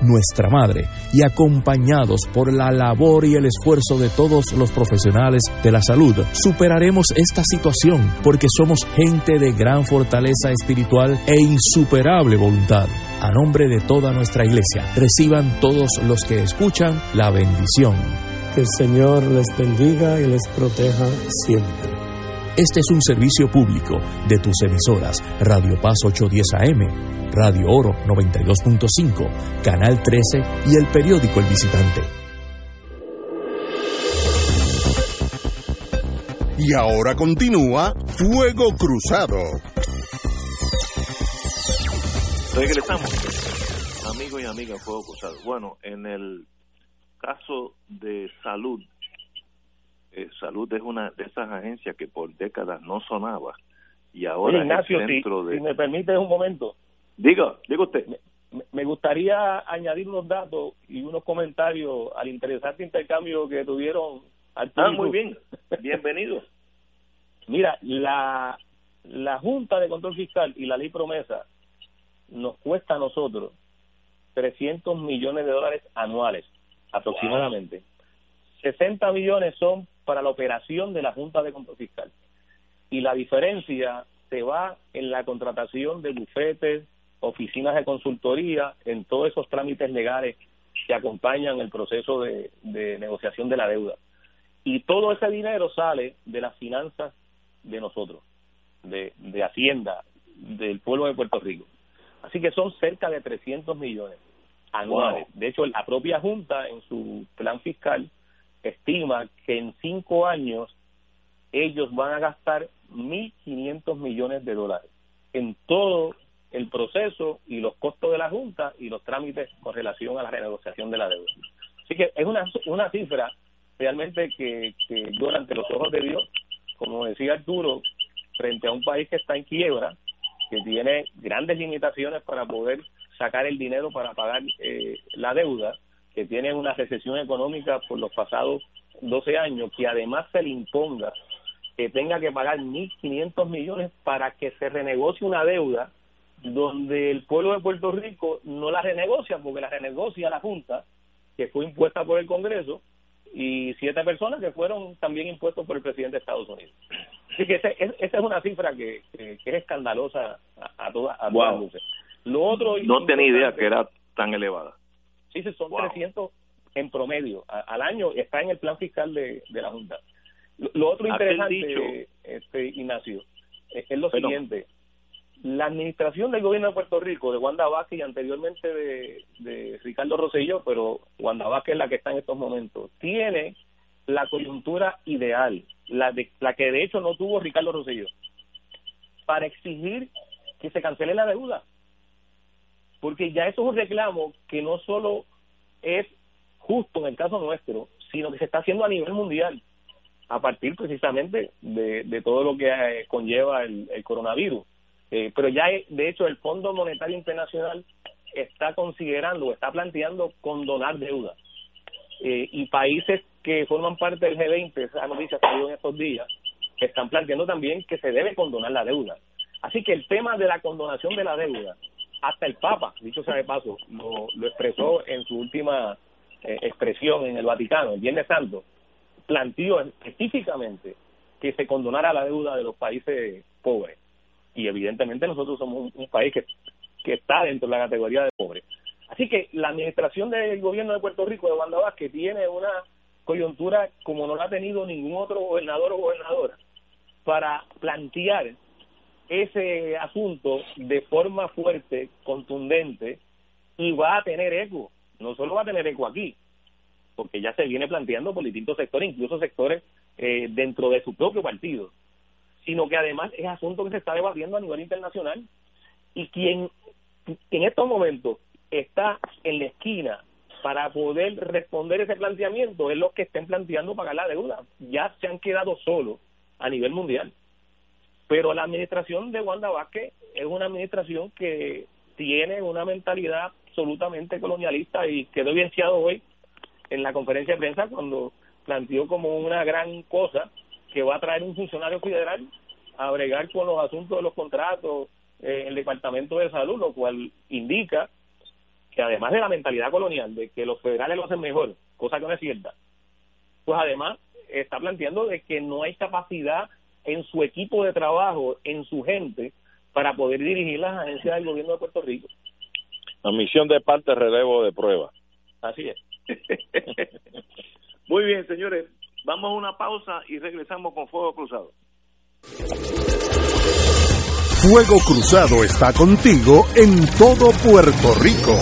nuestra Madre, y acompañados por la labor y el esfuerzo de todos los profesionales de la salud, superaremos esta situación porque somos gente de gran fortaleza espiritual e insuperable voluntad. A nombre de toda nuestra iglesia, reciban todos los que escuchan la bendición. Que el Señor les bendiga y les proteja siempre. Este es un servicio público de tus emisoras Radio Paz 810 AM Radio Oro 92.5, Canal 13 y el periódico El Visitante. Y ahora continúa Fuego Cruzado. Regresamos, amigos y amigas Fuego Cruzado. Bueno, en el caso de salud, eh, salud es una de esas agencias que por décadas no sonaba y ahora Ignacio, si, si me permite un momento, Diga, diga usted. Me, gustaría añadir unos datos y unos comentarios al interesante intercambio que tuvieron al Ah, muy bien. Bienvenido. Mira, la, la Junta de Control Fiscal y la Ley Promesa nos cuesta a nosotros 300 millones de dólares anuales, aproximadamente. 60 millones son para la operación de la Junta de Control Fiscal. Y la diferencia se va en la contratación de bufetes, oficinas de consultoría, en todos esos trámites legales que acompañan el proceso de, negociación de la deuda. Y todo ese dinero sale de las finanzas de nosotros, de, de Hacienda, del pueblo de Puerto Rico. Así que son cerca de 300 millones anuales. De hecho, la propia Junta en su plan fiscal estima que en cinco años ellos van a gastar 1.500 millones de dólares en todo el proceso y los costos de la Junta y los trámites con relación a la renegociación de la deuda. Así que es una, una cifra realmente que, durante los ojos de Dios, como decía Arturo, frente a un país que está en quiebra, que tiene grandes limitaciones para poder sacar el dinero para pagar eh, la deuda, que tiene una recesión económica por los pasados 12 años, que además se le imponga que tenga que pagar 1.500 millones para que se renegocie una deuda donde el pueblo de Puerto Rico no la renegocia, porque la renegocia la Junta, que fue impuesta por el Congreso, y siete personas que fueron también impuestos por el presidente de Estados Unidos. Así que esa es una cifra que, es escandalosa a, todas luces. Lo otro no tenía idea que era tan elevada. Sí, son 300 en promedio al año, está en el plan fiscal de, la Junta. Lo, otro interesante, este, Ignacio, es, lo siguiente. La administración del gobierno de Puerto Rico, de Wanda Vázquez y anteriormente de, Ricardo Rosselló, pero Wanda Vázquez es la que está en estos momentos, tiene la coyuntura ideal, la, de, la que de hecho no tuvo Ricardo Rosselló, para exigir que se cancele la deuda. Porque ya eso es un reclamo que no solo es justo en el caso nuestro, sino que se está haciendo a nivel mundial, a partir precisamente de, todo lo que eh, conlleva el, coronavirus. Eh, pero ya, de hecho, el Fondo Monetario Internacional está considerando, está planteando condonar deuda. Eh, y países que forman parte del G20, esa noticia salió en estos días, están planteando también que se debe condonar la deuda. Así que el tema de la condonación de la deuda, hasta el Papa, dicho sea de paso, lo, lo expresó en su última eh, expresión en el Vaticano, el Viernes Santo, planteó específicamente que se condonara la deuda de los países pobres. Y evidentemente nosotros somos un, país que, que está dentro de la categoría de pobres. Así que la administración del gobierno de Puerto Rico, de Wanda que tiene una coyuntura como no la ha tenido ningún otro gobernador o gobernadora, para plantear ese asunto de forma fuerte, contundente, y va a tener eco. No solo va a tener eco aquí, porque ya se viene planteando por distintos sectores, incluso sectores eh, dentro de su propio partido, sino que además es asunto que se está debatiendo a nivel internacional y quien en estos momentos está en la esquina para poder responder ese planteamiento es lo que estén planteando pagar la deuda. Ya se han quedado solos a nivel mundial. Pero la administración de Wanda Vázquez es una administración que tiene una mentalidad absolutamente colonialista y quedó evidenciado hoy en la conferencia de prensa cuando planteó como una gran cosa que va a traer un funcionario federal a bregar con los asuntos de los contratos en el Departamento de Salud, lo cual indica que además de la mentalidad colonial de que los federales lo hacen mejor, cosa que no es cierta, pues además está planteando de que no hay capacidad en su equipo de trabajo, en su gente, para poder dirigir las agencias del gobierno de Puerto Rico. La misión de parte relevo de prueba. Así es. Muy bien, señores. Vamos a una pausa y regresamos con Fuego Cruzado. Fuego Cruzado está contigo en todo Puerto Rico.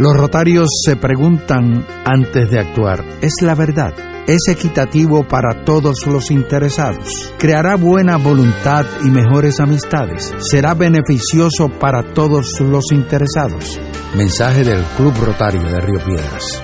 Los rotarios se preguntan antes de actuar, ¿es la verdad? es equitativo para todos los interesados, creará buena voluntad y mejores amistades, será beneficioso para todos los interesados. Mensaje del Club Rotario de Río Piedras.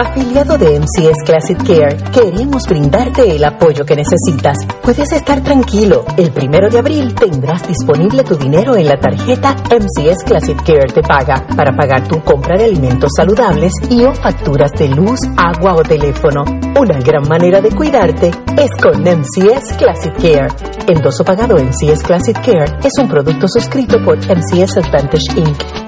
Afiliado de MCS Classic Care, queremos brindarte el apoyo que necesitas. Puedes estar tranquilo. El primero de abril tendrás disponible tu dinero en la tarjeta MCS Classic Care Te Paga para pagar tu compra de alimentos saludables y o facturas de luz, agua o teléfono. Una gran manera de cuidarte es con MCS Classic Care. Endoso pagado MCS Classic Care es un producto suscrito por MCS Advantage Inc.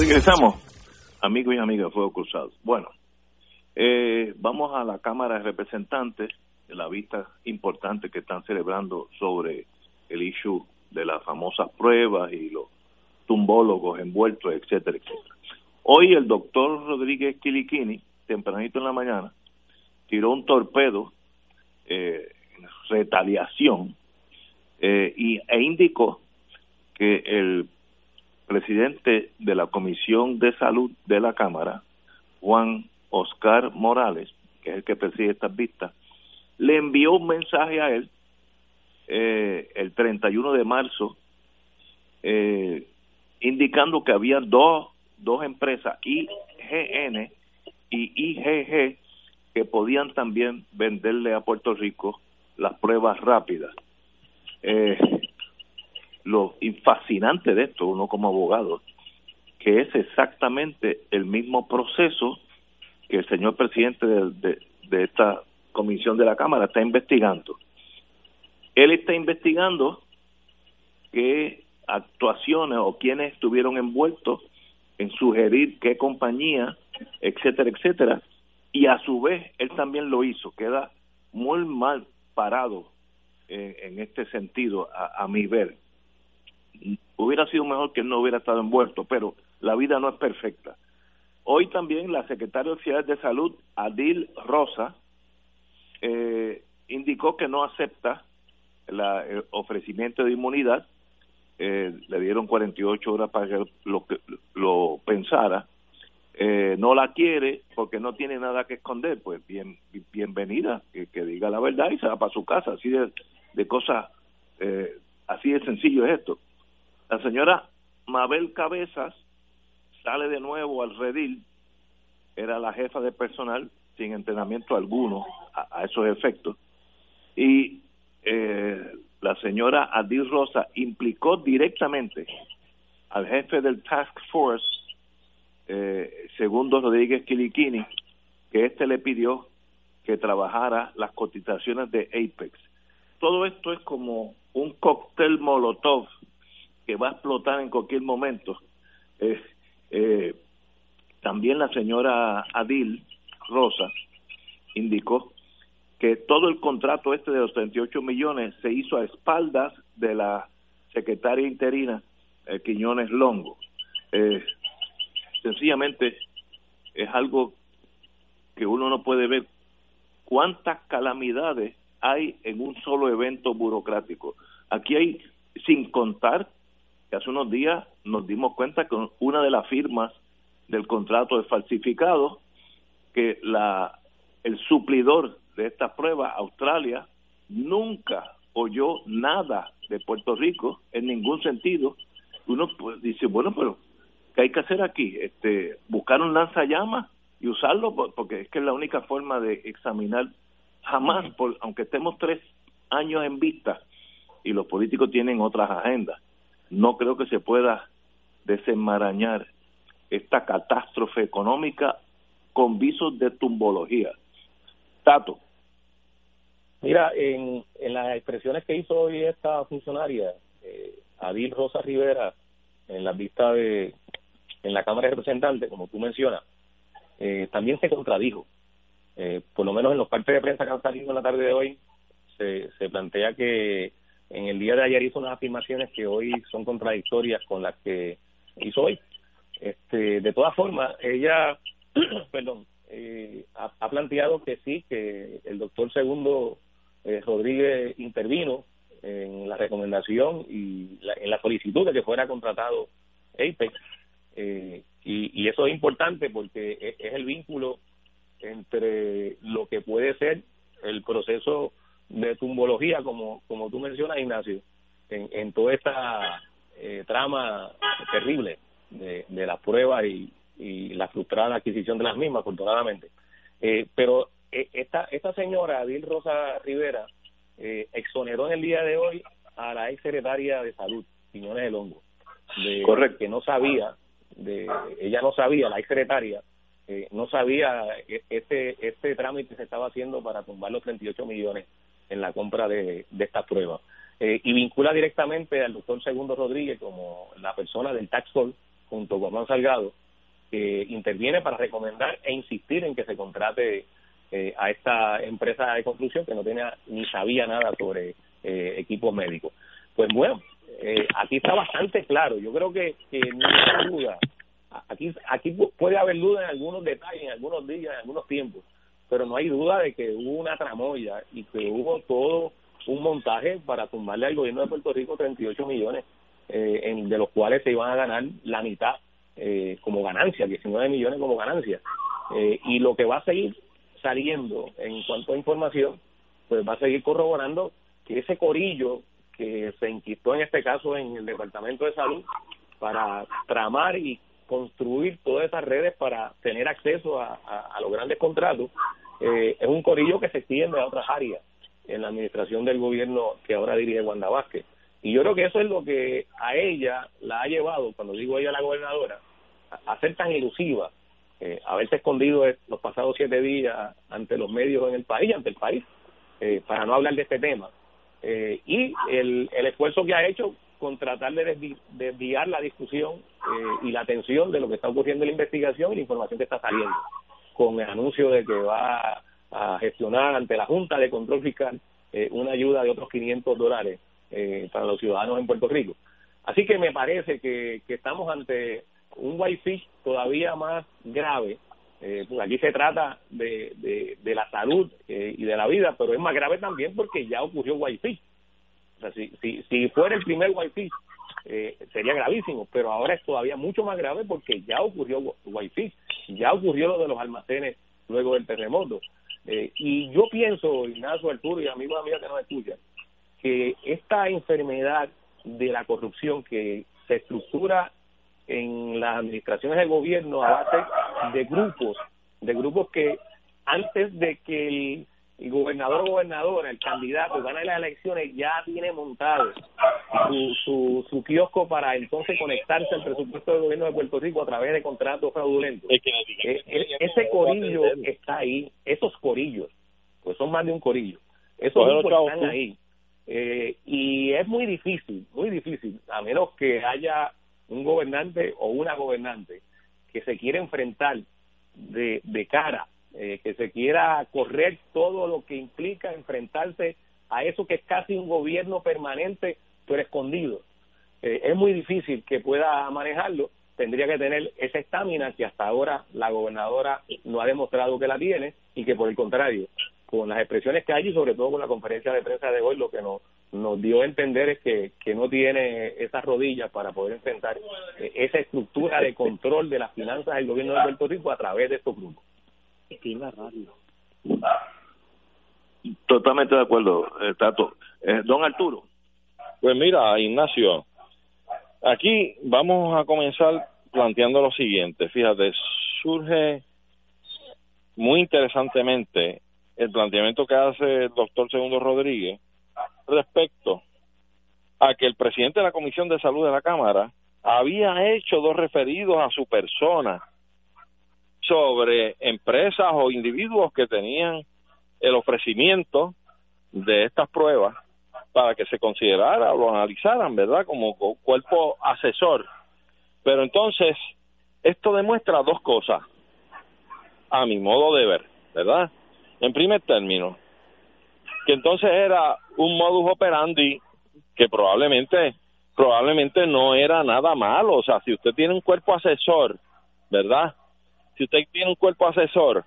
Regresamos, amigos y amigas Fuego Cruzado. Bueno, eh, vamos a la Cámara de Representantes, la vista importante que están celebrando sobre el issue de las famosas pruebas y los tumbólogos envueltos, etcétera, etcétera. Hoy el doctor Rodríguez Quiliquini, tempranito en la mañana, tiró un torpedo, eh, retaliación, eh, y, e indicó que el presidente de la Comisión de Salud de la Cámara, Juan Oscar Morales, que es el que preside estas vistas, le envió un mensaje a él eh, el 31 de marzo, eh, indicando que había dos, dos empresas, IGN y IGG, que podían también venderle a Puerto Rico las pruebas rápidas. Eh, lo fascinante de esto, uno como abogado, que es exactamente el mismo proceso que el señor presidente de, de esta comisión de la Cámara está investigando. Él está investigando qué actuaciones o quiénes estuvieron envueltos en sugerir qué compañía, etcétera, etcétera, y a su vez él también lo hizo, queda muy mal parado en, este sentido, a, a mi ver. Hubiera sido mejor que él no hubiera estado envuelto, pero la vida no es perfecta. Hoy también la secretaria oficial de Salud, Adil Rosa, eh, indicó que no acepta el ofrecimiento de inmunidad. Eh, le dieron 48 horas para que lo, pensara. Eh, no la quiere porque no tiene nada que esconder. Pues bien, bienvenida, que, diga la verdad y se va para su casa. Así de, de cosas, eh, así de sencillo es esto. La señora Mabel Cabezas sale de nuevo al redil, era la jefa de personal sin entrenamiento alguno a, esos efectos. Y eh, la señora Adil Rosa implicó directamente al jefe del Task Force, eh, Segundo Rodríguez Quiliquini, que éste le pidió que trabajara las cotizaciones de Apex. Todo esto es como un cóctel molotov que va a explotar en cualquier momento. Eh, eh, también la señora Adil Rosa indicó que todo el contrato este de los 38 millones se hizo a espaldas de la secretaria interina eh, Quiñones Longo. Eh, sencillamente es algo que uno no puede ver cuántas calamidades hay en un solo evento burocrático. Aquí hay, sin contar, que hace unos días nos dimos cuenta que una de las firmas del contrato es falsificado, que la el suplidor de esta prueba, Australia, nunca oyó nada de Puerto Rico en ningún sentido. Uno pues, dice, bueno, pero ¿qué hay que hacer aquí? Este, buscar un lanzallamas y usarlo porque es que es la única forma de examinar jamás, por, aunque estemos tres años en vista y los políticos tienen otras agendas, no creo que se pueda desenmarañar esta catástrofe económica con visos de tumbología. Tato. Mira, en, en las expresiones que hizo hoy esta funcionaria, eh, Adil Rosa Rivera, en la vista de en la Cámara de Representantes, como tú mencionas, eh, también se contradijo. Eh, por lo menos en los partes de prensa que han salido en la tarde de hoy, se, se plantea que en el día de ayer hizo unas afirmaciones que hoy son contradictorias con las que hizo hoy. Este, de todas formas, ella, perdón, eh, ha, planteado que sí, que el doctor Segundo eh, Rodríguez intervino en la recomendación y en la solicitud de que fuera contratado Apex. Eh, y, y, eso es importante porque es, es, el vínculo entre lo que puede ser el proceso de tumbología, como, como tú mencionas, Ignacio, en, en toda esta eh, trama terrible de, de las pruebas y, y la frustrada adquisición de las mismas, afortunadamente. Eh, pero eh, esta, esta señora, Adil Rosa Rivera, eh, exoneró en el día de hoy a la ex secretaria de Salud, Quiñones del Hongo, de, Correcto. que no sabía, de, ella no sabía, la ex secretaria, eh, no sabía este, este trámite se estaba haciendo para tumbar los 38 millones en la compra de, de estas pruebas. Eh, y vincula directamente al doctor Segundo Rodríguez como la persona del tax call junto con Juan Salgado que interviene para recomendar e insistir en que se contrate eh, a esta empresa de construcción que no tenía ni sabía nada sobre eh, equipos médicos. Pues bueno, eh, aquí está bastante claro. Yo creo que, que no hay duda. Aquí, aquí puede haber duda en algunos detalles, en algunos días, en algunos tiempos, pero no hay duda de que hubo una tramoya y que hubo todo un montaje para tumbarle al gobierno de Puerto Rico 38 millones, eh, en, de los cuales se iban a ganar la mitad eh, como ganancia, 19 millones como ganancia. Eh, y lo que va a seguir saliendo en cuanto a información, pues va a seguir corroborando que ese corillo que se inquistó en este caso en el Departamento de Salud, para tramar y construir todas esas redes para tener acceso a, los grandes contratos, eh, es un corillo que se extiende a otras áreas en la administración del gobierno que ahora dirige Wanda Vázquez. Y yo creo que eso es lo que a ella la ha llevado, cuando digo ella la gobernadora, a, ser tan ilusiva, eh, haberse escondido los pasados siete días ante los medios en el país, ante el país, eh, para no hablar de este tema. Eh, y el, el esfuerzo que ha hecho con tratar de desviar la discusión eh, y la atención de lo que está ocurriendo en la investigación y la información que está saliendo, con el anuncio de que va a gestionar ante la Junta de Control Fiscal eh, una ayuda de otros 500 dólares eh, para los ciudadanos en Puerto Rico. Así que me parece que, que estamos ante un whitefish todavía más grave. Eh, pues aquí se trata de, de, la salud eh, y de la vida, pero es más grave también porque ya ocurrió whitefish. O sea, si, si, si fuera el primer whitefish, eh, sería gravísimo, pero ahora es todavía mucho más grave porque ya ocurrió whitefish, ya ocurrió lo de los almacenes luego del terremoto. Eh, y yo pienso, Ignacio Arturo y amigos y amigas que nos escuchan, que esta enfermedad de la corrupción que se estructura en las administraciones del gobierno a base de grupos, de grupos que antes de que el, gobernador o gobernadora, el candidato, gane las elecciones, ya tiene montado su, su, su kiosco para entonces conectarse al presupuesto del gobierno de Puerto Rico a través de contratos fraudulentos. Eh, eh, ese corillo está ahí, esos corillos, pues son más de un corillo, esos grupos están ahí. Eh, y es muy difícil, muy difícil, a menos que haya un gobernante o una gobernante que se quiera enfrentar de, de cara, eh, que se quiera correr todo lo que implica enfrentarse a eso que es casi un gobierno permanente, pero escondido. Eh, es muy difícil que pueda manejarlo, tendría que tener esa estamina que hasta ahora la gobernadora no ha demostrado que la tiene y que por el contrario, con las expresiones que hay y sobre todo con la conferencia de prensa de hoy, lo que nos, nos dio a entender es que, que no tiene esas rodillas para poder enfrentar eh, esa estructura de control de las finanzas del gobierno de Puerto Rico a través de estos grupos. Totalmente de acuerdo, eh, Tato. Eh, don Arturo. Pues mira, Ignacio, aquí vamos a comenzar planteando lo siguiente. Fíjate, surge muy interesantemente el planteamiento que hace el doctor Segundo Rodríguez respecto a que el presidente de la Comisión de Salud de la Cámara había hecho dos referidos a su persona sobre empresas o individuos que tenían el ofrecimiento de estas pruebas para que se considerara o lo analizaran, ¿verdad? Como cuerpo asesor. Pero entonces, esto demuestra dos cosas, a mi modo de ver, ¿verdad? En primer término, que entonces era un modus operandi que probablemente probablemente no era nada malo, o sea, si usted tiene un cuerpo asesor, ¿verdad? Si usted tiene un cuerpo asesor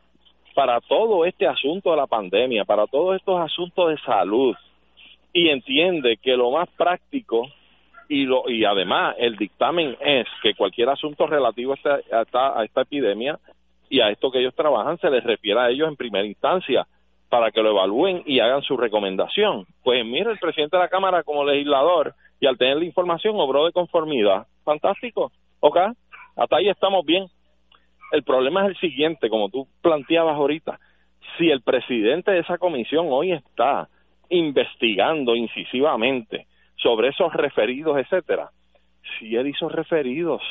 para todo este asunto de la pandemia, para todos estos asuntos de salud y entiende que lo más práctico y lo y además el dictamen es que cualquier asunto relativo a esta, a esta epidemia y a esto que ellos trabajan se les refiere a ellos en primera instancia para que lo evalúen y hagan su recomendación. Pues mire, el presidente de la Cámara como legislador y al tener la información obró de conformidad. Fantástico, ¿ok? Hasta ahí estamos bien. El problema es el siguiente, como tú planteabas ahorita, si el presidente de esa comisión hoy está investigando incisivamente sobre esos referidos, etcétera, si él hizo referidos,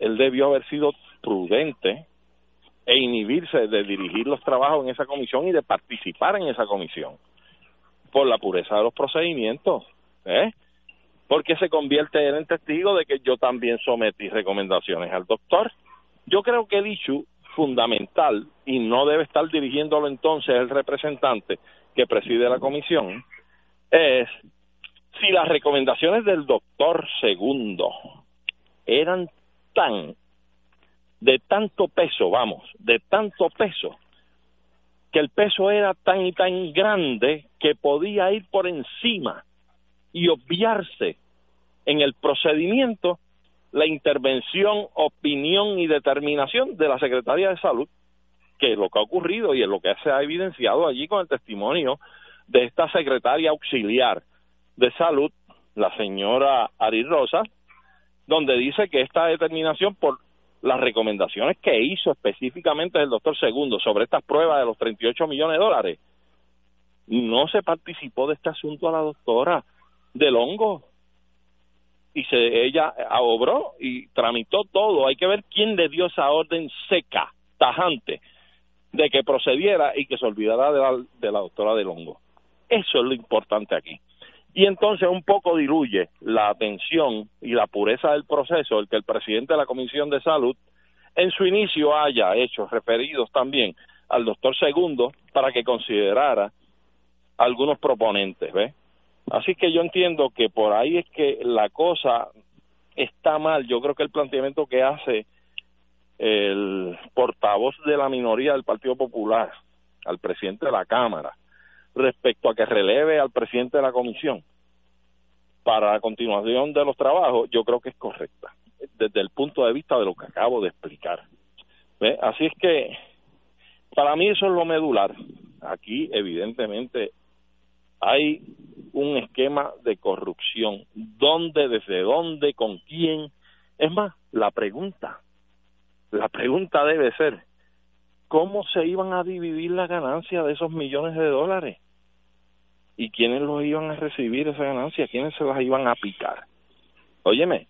él debió haber sido prudente e inhibirse de dirigir los trabajos en esa comisión y de participar en esa comisión por la pureza de los procedimientos, ¿eh? Porque se convierte él en testigo de que yo también sometí recomendaciones al doctor. Yo creo que el issue fundamental, y no debe estar dirigiéndolo entonces el representante que preside la comisión, es si las recomendaciones del doctor segundo eran tan de tanto peso, vamos, de tanto peso, que el peso era tan y tan grande que podía ir por encima y obviarse en el procedimiento la intervención, opinión y determinación de la Secretaría de Salud, que es lo que ha ocurrido y es lo que se ha evidenciado allí con el testimonio de esta secretaria auxiliar de salud, la señora Ari Rosa, donde dice que esta determinación por las recomendaciones que hizo específicamente el doctor Segundo sobre estas pruebas de los 38 millones de dólares, no se participó de este asunto a la doctora del hongo y se ella obró y tramitó todo. Hay que ver quién le dio esa orden seca, tajante, de que procediera y que se olvidara de la, de la doctora del hongo. Eso es lo importante aquí. Y entonces un poco diluye la atención y la pureza del proceso el que el presidente de la Comisión de Salud en su inicio haya hecho referidos también al doctor Segundo para que considerara algunos proponentes, ¿ves? Así que yo entiendo que por ahí es que la cosa está mal. Yo creo que el planteamiento que hace el portavoz de la minoría del Partido Popular al presidente de la Cámara respecto a que releve al presidente de la comisión para la continuación de los trabajos, yo creo que es correcta desde el punto de vista de lo que acabo de explicar. Así es que para mí eso es lo medular. Aquí evidentemente hay un esquema de corrupción. ¿Dónde, desde dónde, con quién? Es más, la pregunta, la pregunta debe ser, ¿cómo se iban a dividir la ganancia de esos millones de dólares? ¿Y quiénes los iban a recibir esa ganancia? ¿Quiénes se las iban a picar? Óyeme,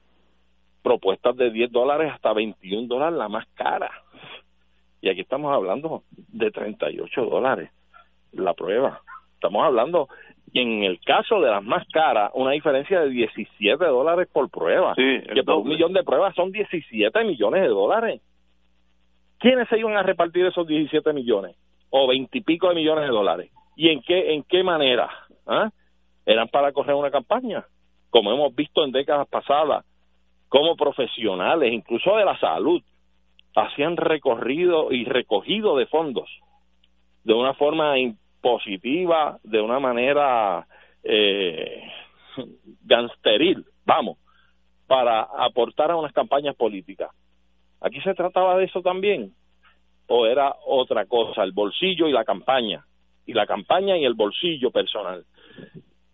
propuestas de 10 dólares hasta 21 dólares, la más cara. Y aquí estamos hablando de 38 dólares la prueba. Estamos hablando, en el caso de las más caras, una diferencia de 17 dólares por prueba. Sí, que por un millón de pruebas son 17 millones de dólares. ¿Quiénes se iban a repartir esos 17 millones? O 20 y pico de millones de dólares. ¿Y en qué, en qué manera? ¿Ah? Eran para correr una campaña, como hemos visto en décadas pasadas, como profesionales, incluso de la salud, hacían recorrido y recogido de fondos de una forma positiva de una manera eh, gangsteril, vamos, para aportar a unas campañas políticas. ¿Aquí se trataba de eso también? ¿O era otra cosa, el bolsillo y la campaña? Y la campaña y el bolsillo personal.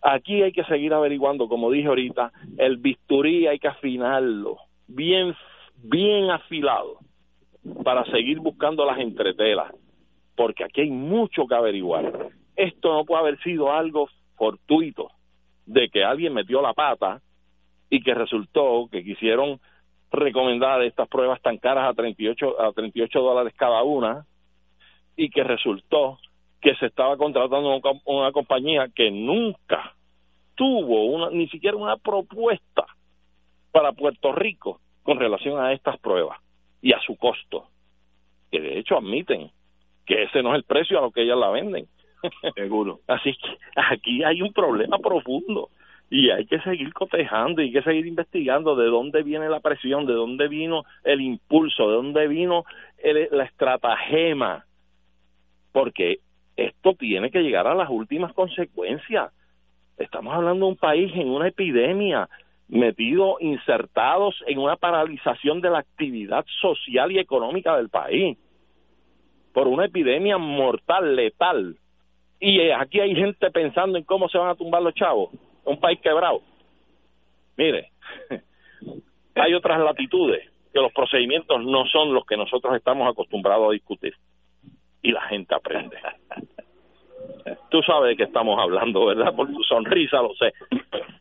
Aquí hay que seguir averiguando, como dije ahorita, el bisturí hay que afinarlo, bien, bien afilado, para seguir buscando las entretelas porque aquí hay mucho que averiguar. Esto no puede haber sido algo fortuito de que alguien metió la pata y que resultó que quisieron recomendar estas pruebas tan caras a 38 a 38 dólares cada una y que resultó que se estaba contratando una, una compañía que nunca tuvo una, ni siquiera una propuesta para Puerto Rico con relación a estas pruebas y a su costo, que de hecho admiten que ese no es el precio a lo que ellas la venden. Seguro. Así que aquí hay un problema profundo y hay que seguir cotejando y hay que seguir investigando de dónde viene la presión, de dónde vino el impulso, de dónde vino la estratagema, porque esto tiene que llegar a las últimas consecuencias. Estamos hablando de un país en una epidemia, metido, insertados en una paralización de la actividad social y económica del país por una epidemia mortal, letal. Y eh, aquí hay gente pensando en cómo se van a tumbar los chavos. Un país quebrado. Mire, hay otras latitudes que los procedimientos no son los que nosotros estamos acostumbrados a discutir. Y la gente aprende. Tú sabes de qué estamos hablando, ¿verdad? Por tu sonrisa lo sé.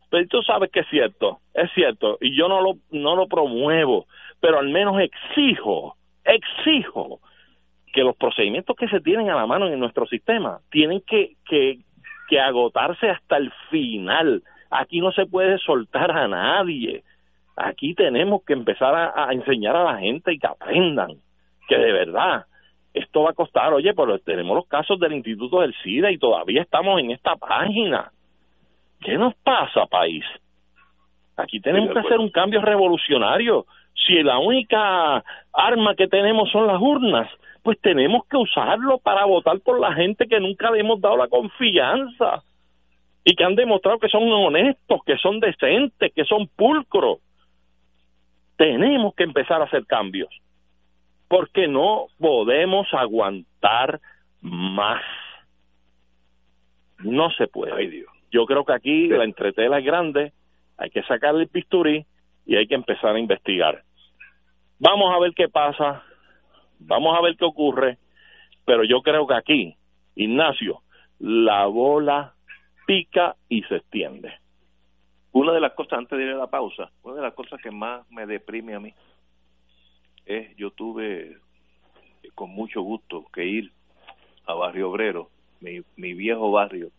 Pero tú sabes que es cierto, es cierto. Y yo no lo, no lo promuevo, pero al menos exijo, exijo que los procedimientos que se tienen a la mano en nuestro sistema tienen que, que, que agotarse hasta el final. Aquí no se puede soltar a nadie. Aquí tenemos que empezar a, a enseñar a la gente y que aprendan que de verdad esto va a costar. Oye, pero tenemos los casos del Instituto del SIDA y todavía estamos en esta página. ¿Qué nos pasa, país? Aquí tenemos que hacer un cambio revolucionario. Si la única arma que tenemos son las urnas, pues tenemos que usarlo para votar por la gente que nunca le hemos dado la confianza y que han demostrado que son honestos, que son decentes, que son pulcros. Tenemos que empezar a hacer cambios porque no podemos aguantar más. No se puede. Yo creo que aquí la entretela es grande, hay que sacarle el pisturí y hay que empezar a investigar. Vamos a ver qué pasa, vamos a ver qué ocurre, pero yo creo que aquí, Ignacio, la bola pica y se extiende. Una de las cosas, antes de ir a la pausa, una de las cosas que más me deprime a mí es, yo tuve con mucho gusto que ir a Barrio Obrero, mi, mi viejo barrio,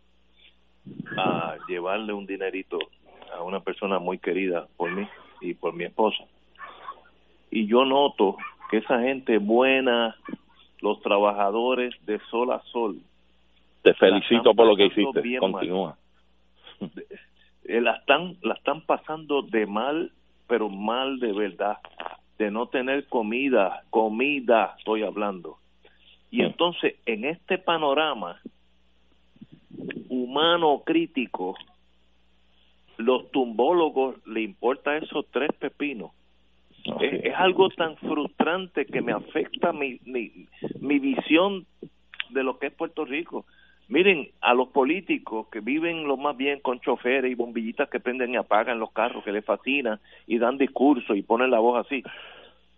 a llevarle un dinerito a una persona muy querida por mí y por mi esposa. Y yo noto que esa gente buena, los trabajadores de sol a sol. Te felicito por lo que hiciste. Continúa. Eh, la están, la están pasando de mal, pero mal de verdad. De no tener comida, comida estoy hablando. Y entonces, en este panorama humano crítico, los tumbólogos le importa esos tres pepinos. Es, algo tan frustrante que me afecta mi, mi, visión de lo que es Puerto Rico. Miren, a los políticos que viven lo más bien con choferes y bombillitas que prenden y apagan los carros, que les fascinan y dan discursos y ponen la voz así.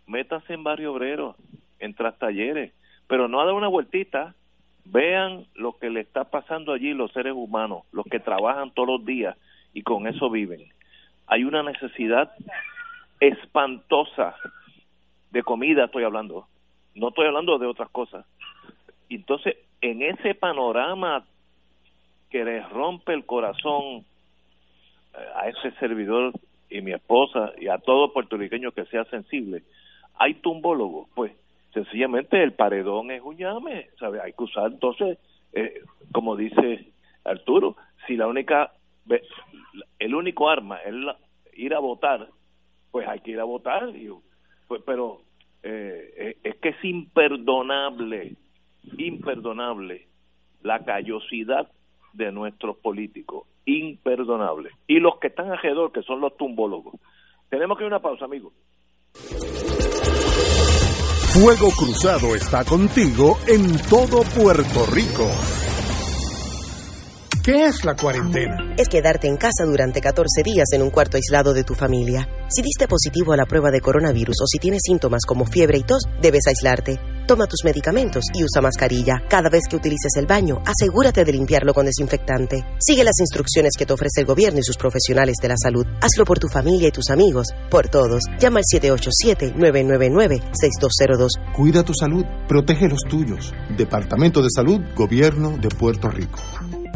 Métase en barrio obrero, en tras talleres, pero no a dar una vueltita. Vean lo que le está pasando allí los seres humanos, los que trabajan todos los días y con eso viven. Hay una necesidad espantosa de comida, estoy hablando. No estoy hablando de otras cosas. Entonces, en ese panorama que les rompe el corazón eh, a ese servidor y mi esposa y a todo puertorriqueño que sea sensible, hay tumbólogos, pues sencillamente el paredón es un llame, ¿sabe? Hay que usar entonces, eh, como dice Arturo, si la única, el único arma es ir a votar, pues hay que ir a votar, pues, pero eh, eh, es que es imperdonable, imperdonable la callosidad de nuestros políticos, imperdonable. Y los que están alrededor, que son los tumbólogos. Tenemos que ir a una pausa, amigos. Fuego Cruzado está contigo en todo Puerto Rico. ¿Qué es la cuarentena? Es quedarte en casa durante 14 días en un cuarto aislado de tu familia. Si diste positivo a la prueba de coronavirus o si tienes síntomas como fiebre y tos, debes aislarte. Toma tus medicamentos y usa mascarilla. Cada vez que utilices el baño, asegúrate de limpiarlo con desinfectante. Sigue las instrucciones que te ofrece el gobierno y sus profesionales de la salud. Hazlo por tu familia y tus amigos, por todos. Llama al 787-999-6202. Cuida tu salud, protege los tuyos. Departamento de Salud, Gobierno de Puerto Rico.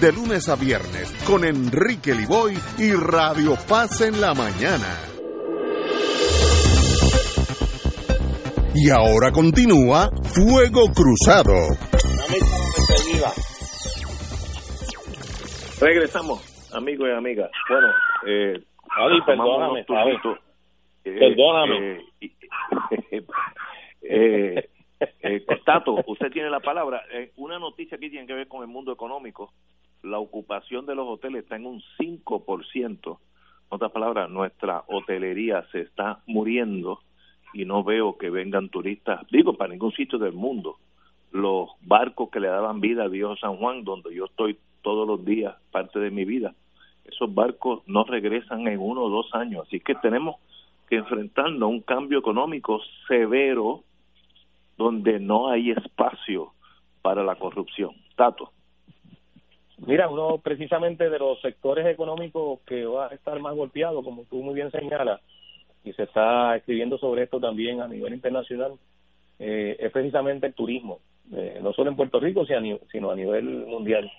de lunes a viernes con Enrique Liboy y Radio Paz en la mañana. Y ahora continúa Fuego Cruzado. Regresamos, amigos y amigas. Bueno, eh, perdóname, eh, perdóname. Eh, eh, eh, Tato, usted tiene la palabra. Eh, una noticia que tiene que ver con el mundo económico. La ocupación de los hoteles está en un 5%. En otras palabras, nuestra hotelería se está muriendo y no veo que vengan turistas, digo, para ningún sitio del mundo, los barcos que le daban vida a Viejo San Juan, donde yo estoy todos los días, parte de mi vida, esos barcos no regresan en uno o dos años. Así que tenemos que enfrentarnos a un cambio económico severo donde no hay espacio para la corrupción. Tato. Mira, uno precisamente de los sectores económicos que va a estar más golpeado, como tú muy bien señalas, y se está escribiendo sobre esto también a nivel internacional, eh, es precisamente el turismo, eh, no solo en Puerto Rico, sino a nivel mundial.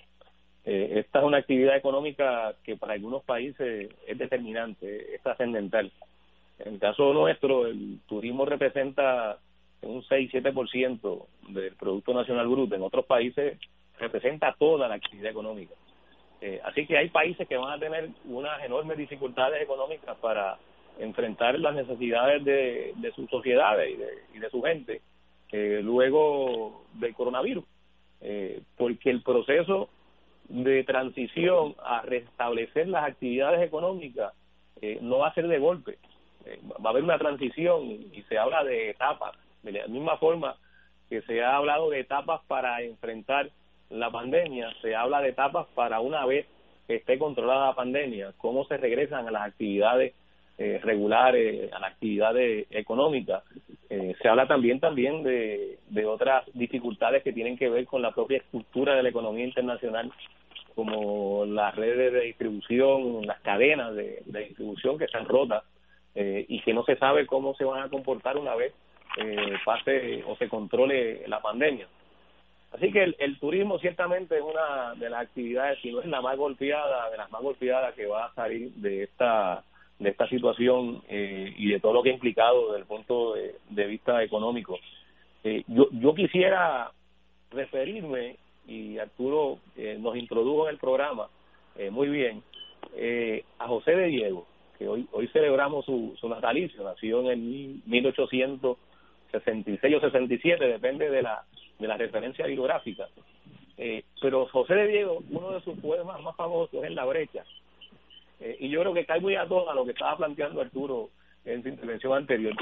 Eh, esta es una actividad económica que para algunos países es determinante, es trascendental. En el caso nuestro, el turismo representa un 6-7% del Producto Nacional Bruto. En otros países representa toda la actividad económica. Eh, así que hay países que van a tener unas enormes dificultades económicas para enfrentar las necesidades de, sus sociedades y de, su gente eh, luego del coronavirus, eh, porque el proceso de transición a restablecer las actividades económicas no va a ser de golpe, va a haber una transición y se habla de etapas, de la misma forma que se ha hablado de etapas para enfrentar la pandemia, se habla de etapas para una vez que esté controlada la pandemia, cómo se regresan a las actividades eh, regulares, a las actividades económicas. Eh, se habla también también de, de otras dificultades que tienen que ver con la propia estructura de la economía internacional, como las redes de distribución, las cadenas de, distribución que están rotas eh, y que no se sabe cómo se van a comportar una vez pase o se controle la pandemia. Así que el, turismo ciertamente es una de las actividades, si no es la más golpeada, de las más golpeadas que va a salir de esta de esta situación eh, y de todo lo que ha implicado desde el punto de, vista económico. Eh, yo, yo quisiera referirme, y Arturo eh, nos introdujo en el programa muy bien, a José de Diego, que hoy, hoy celebramos su, su natalicio, nació en el 1866 o 67, depende de la de la referencia bibliográfica. Eh, pero José de Diego, uno de sus poemas más famosos es La Brecha. Eh, y yo creo que cae muy a todo a lo que estaba planteando Arturo en su intervención anterior.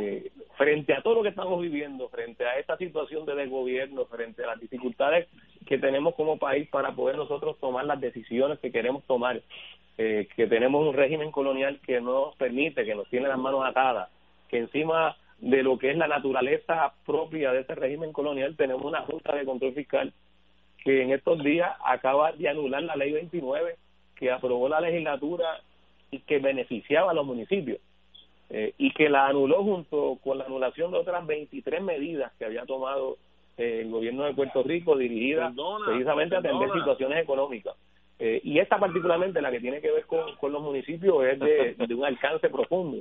Eh, frente a todo lo que estamos viviendo, frente a esta situación de desgobierno, frente a las dificultades que tenemos como país para poder nosotros tomar las decisiones que queremos tomar, eh, que tenemos un régimen colonial que no nos permite, que nos tiene las manos atadas, que encima de lo que es la naturaleza propia de ese régimen colonial, tenemos una Junta de Control Fiscal que en estos días acaba de anular la ley 29 que aprobó la legislatura y que beneficiaba a los municipios eh, y que la anuló junto con la anulación de otras 23 medidas que había tomado eh, el gobierno de Puerto Rico dirigidas precisamente a atender situaciones económicas. Eh, y esta particularmente, la que tiene que ver con, con los municipios, es de un alcance profundo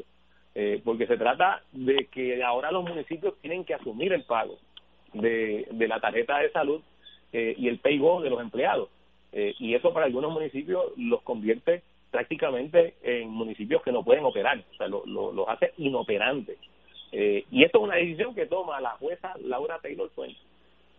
eh, porque se trata de que ahora los municipios tienen que asumir el pago de, de la tarjeta de salud eh, y el paygo de los empleados. Eh, y eso para algunos municipios los convierte prácticamente en municipios que no pueden operar, o sea, lo, los hace inoperantes. y esto es una decisión que toma la jueza Laura Taylor Swain,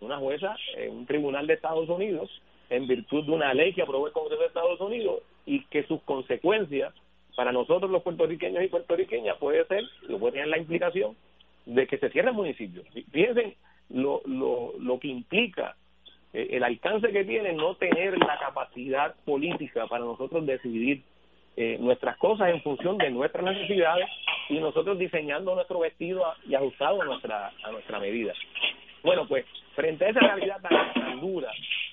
una jueza en un tribunal de Estados Unidos, en virtud de una ley que aprobó el Congreso de Estados Unidos y que sus consecuencias para nosotros los puertorriqueños y puertorriqueñas puede ser, lo puede tener la implicación de que se cierre el municipio. Fíjense lo, lo, lo que implica eh, el alcance que tiene no tener la capacidad política para nosotros decidir eh, nuestras cosas en función de nuestras necesidades y nosotros diseñando nuestro vestido y ajustado a nuestra a nuestra medida. Bueno, pues frente a esa realidad tan, dura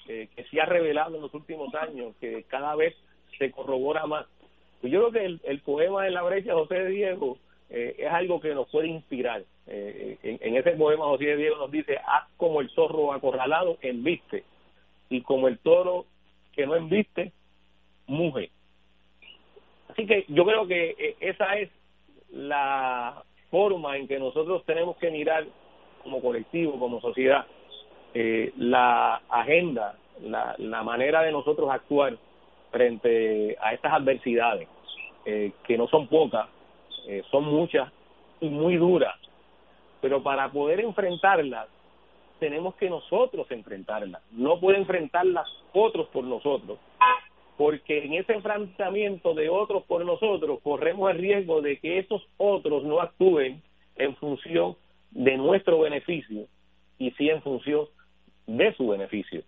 eh, que se ha revelado en los últimos años, que cada vez se corrobora más, yo creo que el, el poema de la brecha de José de Diego eh, es algo que nos puede inspirar. Eh, en, ese poema José de Diego nos dice, haz como el zorro acorralado embiste y como el toro que no embiste, muge. Así que yo creo que eh, esa es la forma en que nosotros tenemos que mirar como colectivo, como sociedad, la agenda, la, la manera de nosotros actuar frente a estas adversidades, eh, que no son pocas, eh, son muchas y muy duras, pero para poder enfrentarlas tenemos que nosotros enfrentarlas, no pueden enfrentarlas otros por nosotros, porque en ese enfrentamiento de otros por nosotros corremos el riesgo de que esos otros no actúen en función de nuestro beneficio y sí en función de su beneficio.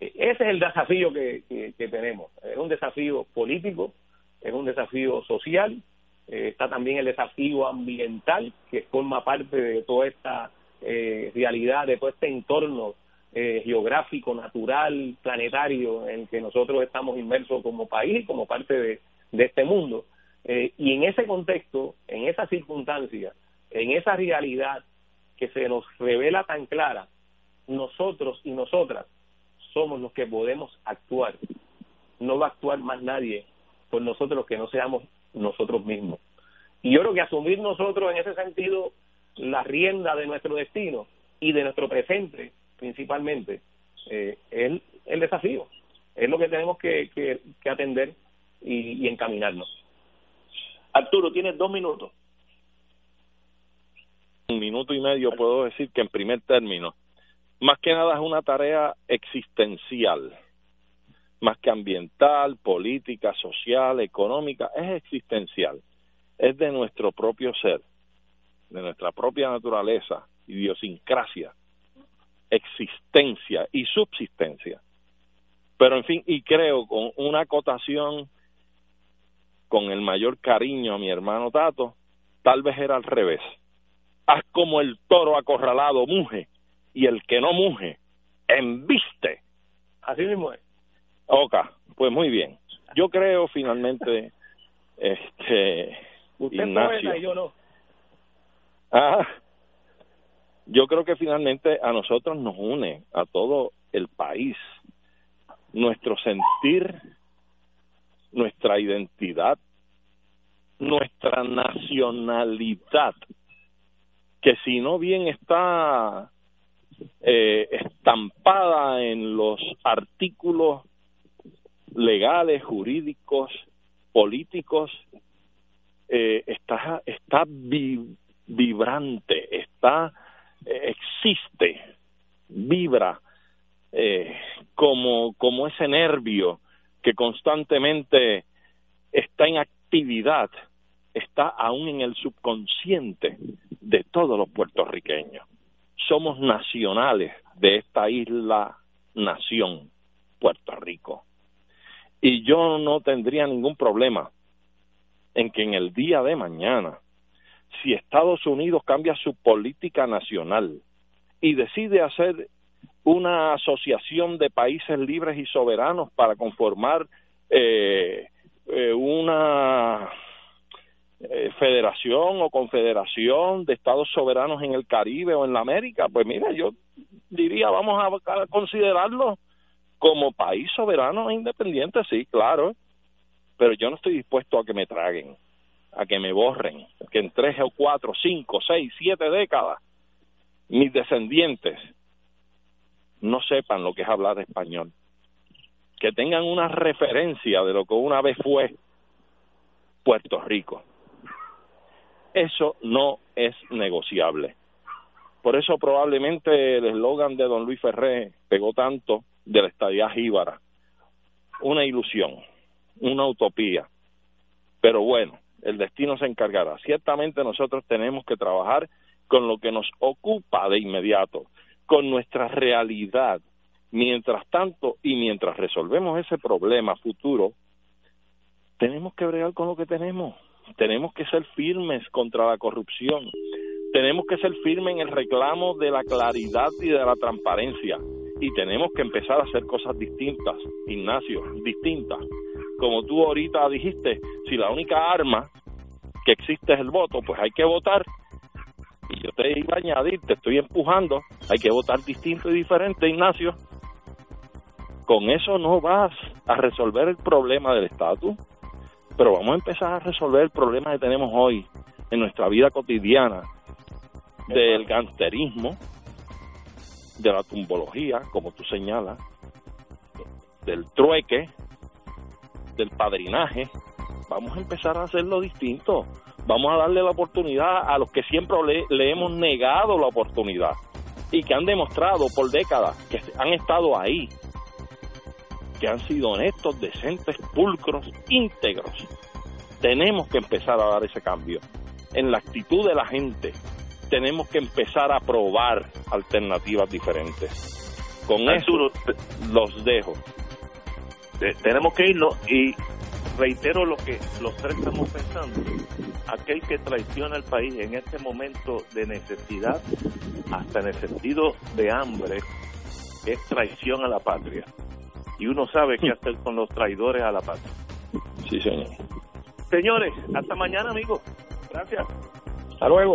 E, ese es el desafío que, que, tenemos. Es un desafío político, es un desafío social, eh, está también el desafío ambiental que forma parte de toda esta eh, realidad, de todo este entorno eh, geográfico, natural, planetario en que nosotros estamos inmersos como país, como parte de, de este mundo. y en ese contexto, en esa circunstancia, en esa realidad que se nos revela tan clara, nosotros y nosotras somos los que podemos actuar. No va a actuar más nadie por nosotros que no seamos nosotros mismos. Y yo creo que asumir nosotros en ese sentido la rienda de nuestro destino y de nuestro presente principalmente eh, es el desafío, es lo que tenemos que, que, atender y, y encaminarnos. Arturo, tienes dos minutos. Un minuto y medio puedo decir que en primer término más que nada es una tarea existencial, más que ambiental, política, social, económica, es existencial, es de nuestro propio ser, de nuestra propia naturaleza, idiosincrasia, existencia y subsistencia. Pero en fin, y creo con una acotación, con el mayor cariño a mi hermano Tato, tal vez era al revés. Haz como el toro acorralado muge y el que no muge, embiste. Así mismo es. Ok, pues muy bien. Yo creo finalmente, este, Usted Ignacio, y yo no. Ah, yo creo que finalmente a nosotros nos une, a todo el país, nuestro sentir, nuestra identidad, nuestra nacionalidad, que si no bien está eh, estampada en los artículos legales, jurídicos, políticos, eh, está, está vibrante, está, eh, existe, vibra eh, como, como ese nervio que constantemente está en actividad, está aún en el subconsciente de todos los puertorriqueños somos nacionales de esta isla nación, Puerto Rico. Y yo no tendría ningún problema en que en el día de mañana, si Estados Unidos cambia su política nacional y decide hacer una asociación de países libres y soberanos para conformar eh, eh, una eh, federación o confederación de estados soberanos en el Caribe o en la América, pues mira, yo diría, vamos a, considerarlo como país soberano e independiente, sí, claro, pero yo no estoy dispuesto a que me traguen, a que me borren, que en tres o cuatro, cinco, seis, siete décadas mis descendientes no sepan lo que es hablar español, que tengan una referencia de lo que una vez fue Puerto Rico. Eso no es negociable. Por eso probablemente el eslogan de don Luis Ferré pegó tanto de la estadía jíbara. Una ilusión, una utopía. Pero bueno, el destino se encargará. Ciertamente nosotros tenemos que trabajar con lo que nos ocupa de inmediato, con nuestra realidad. Mientras tanto y mientras resolvemos ese problema futuro, tenemos que bregar con lo que tenemos tenemos que ser firmes contra la corrupción, tenemos que ser firmes en el reclamo de la claridad y de la transparencia y tenemos que empezar a hacer cosas distintas, Ignacio, distintas. Como tú ahorita dijiste, si la única arma que existe es el voto, pues hay que votar. Y yo te iba a añadir, te estoy empujando, hay que votar distinto y diferente, Ignacio. Con eso no vas a resolver el problema del estatus pero vamos a empezar a resolver el problema que tenemos hoy en nuestra vida cotidiana del gangsterismo, de la tumbología, como tú señalas, del trueque, del padrinaje. Vamos a empezar a hacerlo distinto. Vamos a darle la oportunidad a los que siempre le, le hemos negado la oportunidad y que han demostrado por décadas que han estado ahí que han sido honestos, decentes, pulcros, íntegros. Tenemos que empezar a dar ese cambio en la actitud de la gente, tenemos que empezar a probar alternativas diferentes. Con eso los dejo. tenemos que irnos y reitero lo que los tres estamos pensando. Aquel que traiciona al país en este momento de necesidad, hasta en el sentido de hambre, es traición a la patria. Y uno sabe qué hacer con los traidores a la patria. Sí, señor. Señores, hasta mañana, amigos. Gracias. Hasta luego.